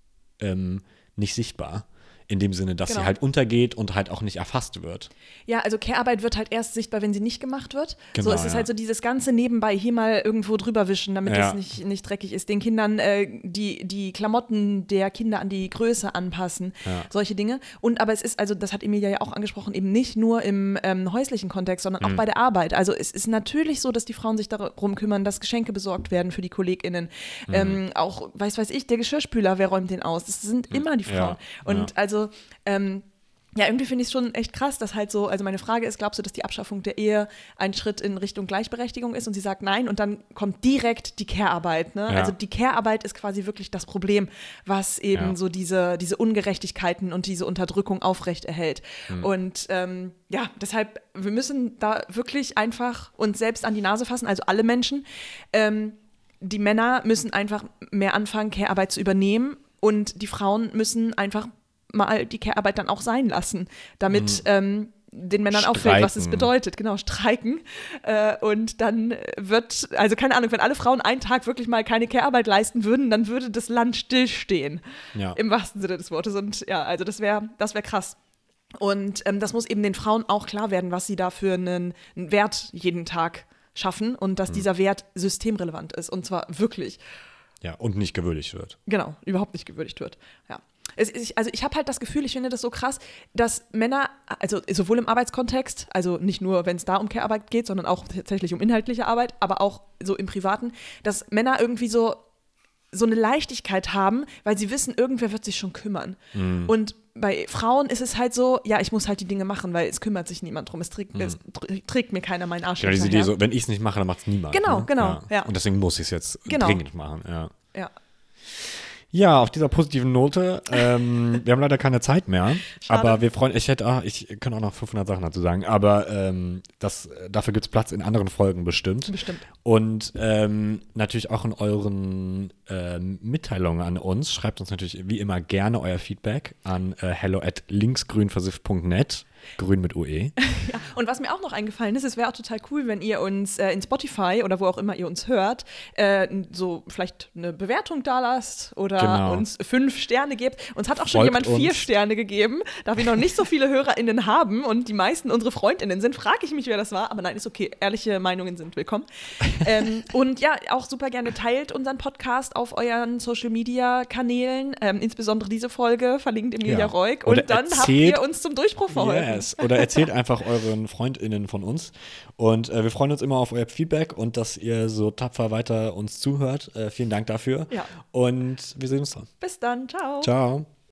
ähm, nicht sichtbar. In dem Sinne, dass Genau. sie halt untergeht und halt auch nicht erfasst wird. Ja, also Care-Arbeit wird halt erst sichtbar, wenn sie nicht gemacht wird. Genau, so, es ist ja. halt so dieses ganze nebenbei hier mal irgendwo drüber wischen, damit Ja. es nicht, nicht dreckig ist. Den Kindern äh, die, die Klamotten der Kinder an die Größe anpassen, Ja. solche Dinge. Und aber es ist, also das hat Emilia ja auch angesprochen, eben nicht nur im ähm, häuslichen Kontext, sondern Mhm. auch bei der Arbeit. Also es ist natürlich so, dass die Frauen sich darum kümmern, dass Geschenke besorgt werden für die KollegInnen. Mhm. Ähm, auch, weiß weiß ich, der Geschirrspüler, wer räumt den aus? Das sind immer die Mhm. Frauen. Und ja. Also, ähm, ja, irgendwie finde ich es schon echt krass, dass halt so, also meine Frage ist, glaubst du, dass die Abschaffung der Ehe ein Schritt in Richtung Gleichberechtigung ist? Und sie sagt nein und dann kommt direkt die Care-Arbeit. Ne? Ja. Also die Care-Arbeit ist quasi wirklich das Problem, was eben Ja. so diese, diese Ungerechtigkeiten und diese Unterdrückung aufrechterhält. Hm. Und ähm, ja, deshalb, wir müssen da wirklich einfach uns selbst an die Nase fassen, also alle Menschen. Ähm, die Männer müssen einfach mehr anfangen, Care-Arbeit zu übernehmen und die Frauen müssen einfach mal die Care-Arbeit dann auch sein lassen, damit ähm, den Männern auffällt, was es Streiken. bedeutet. Genau, streiken. Äh, und dann wird, also keine Ahnung, wenn alle Frauen einen Tag wirklich mal keine Care-Arbeit leisten würden, dann würde das Land stillstehen. Ja. Im wahrsten Sinne des Wortes. Und ja, also das wäre das wär krass. Und ähm, das muss eben den Frauen auch klar werden, was sie da für einen, einen Wert jeden Tag schaffen und Mhm. dass dieser Wert systemrelevant ist. Und zwar wirklich. Ja, und nicht gewürdigt wird. Genau, überhaupt nicht gewürdigt wird. Ja. Es, ich, also ich habe halt das Gefühl, ich finde das so krass, dass Männer, also sowohl im Arbeitskontext, also nicht nur, wenn es da um Care-Arbeit geht, sondern auch tatsächlich um inhaltliche Arbeit, aber auch so im Privaten, dass Männer irgendwie so, so eine Leichtigkeit haben, weil sie wissen, irgendwer wird sich schon kümmern. Mhm. Und bei Frauen ist es halt so, ja, ich muss halt die Dinge machen, weil es kümmert sich niemand drum. Es trägt, es tr- trägt mir keiner meinen Arsch Mhm. Genau, diese. Idee, so, wenn ich es nicht mache, dann macht es niemand. Genau, ne? genau, ja. Und deswegen muss ich es jetzt Genau. dringend machen. Ja. Ja. Ja, auf dieser positiven Note. Ähm, wir haben leider keine Zeit mehr, Schade. aber wir freuen. Ich hätte, ah, ich kann auch noch 500 Sachen dazu sagen, aber ähm, das, dafür gibt es Platz in anderen Folgen bestimmt. Bestimmt. Und ähm, natürlich auch in euren ähm, Mitteilungen an uns. Schreibt uns natürlich wie immer gerne euer Feedback an äh, hello at linksgrünversifft.net. Grün mit. UE. (laughs) Ja, und was mir auch noch eingefallen ist, es wäre auch total cool, wenn ihr uns äh, in Spotify oder wo auch immer ihr uns hört, äh, so vielleicht eine Bewertung da lasst oder Genau. uns fünf Sterne gebt. Uns hat auch schon Folgt jemand vier uns. Sterne gegeben. Da wir noch nicht so viele HörerInnen haben und die meisten unsere FreundInnen sind, frage ich mich, wer das war. Aber nein, ist okay. Ehrliche Meinungen sind willkommen. ähm, (laughs) und ja, auch super gerne teilt unseren Podcast auf euren Social Media Kanälen, ähm, insbesondere diese Folge verlinkt Emilia Ja. Reuk. Oder Und dann habt ihr uns zum Durchbruch verholfen. Yes. Oder erzählt einfach euren FreundInnen von uns. Und äh, wir freuen uns immer auf euer Feedback und dass ihr so tapfer weiter uns zuhört. Äh, vielen Dank dafür. Ja. Und wir sehen uns dann. Bis dann. Ciao. Ciao.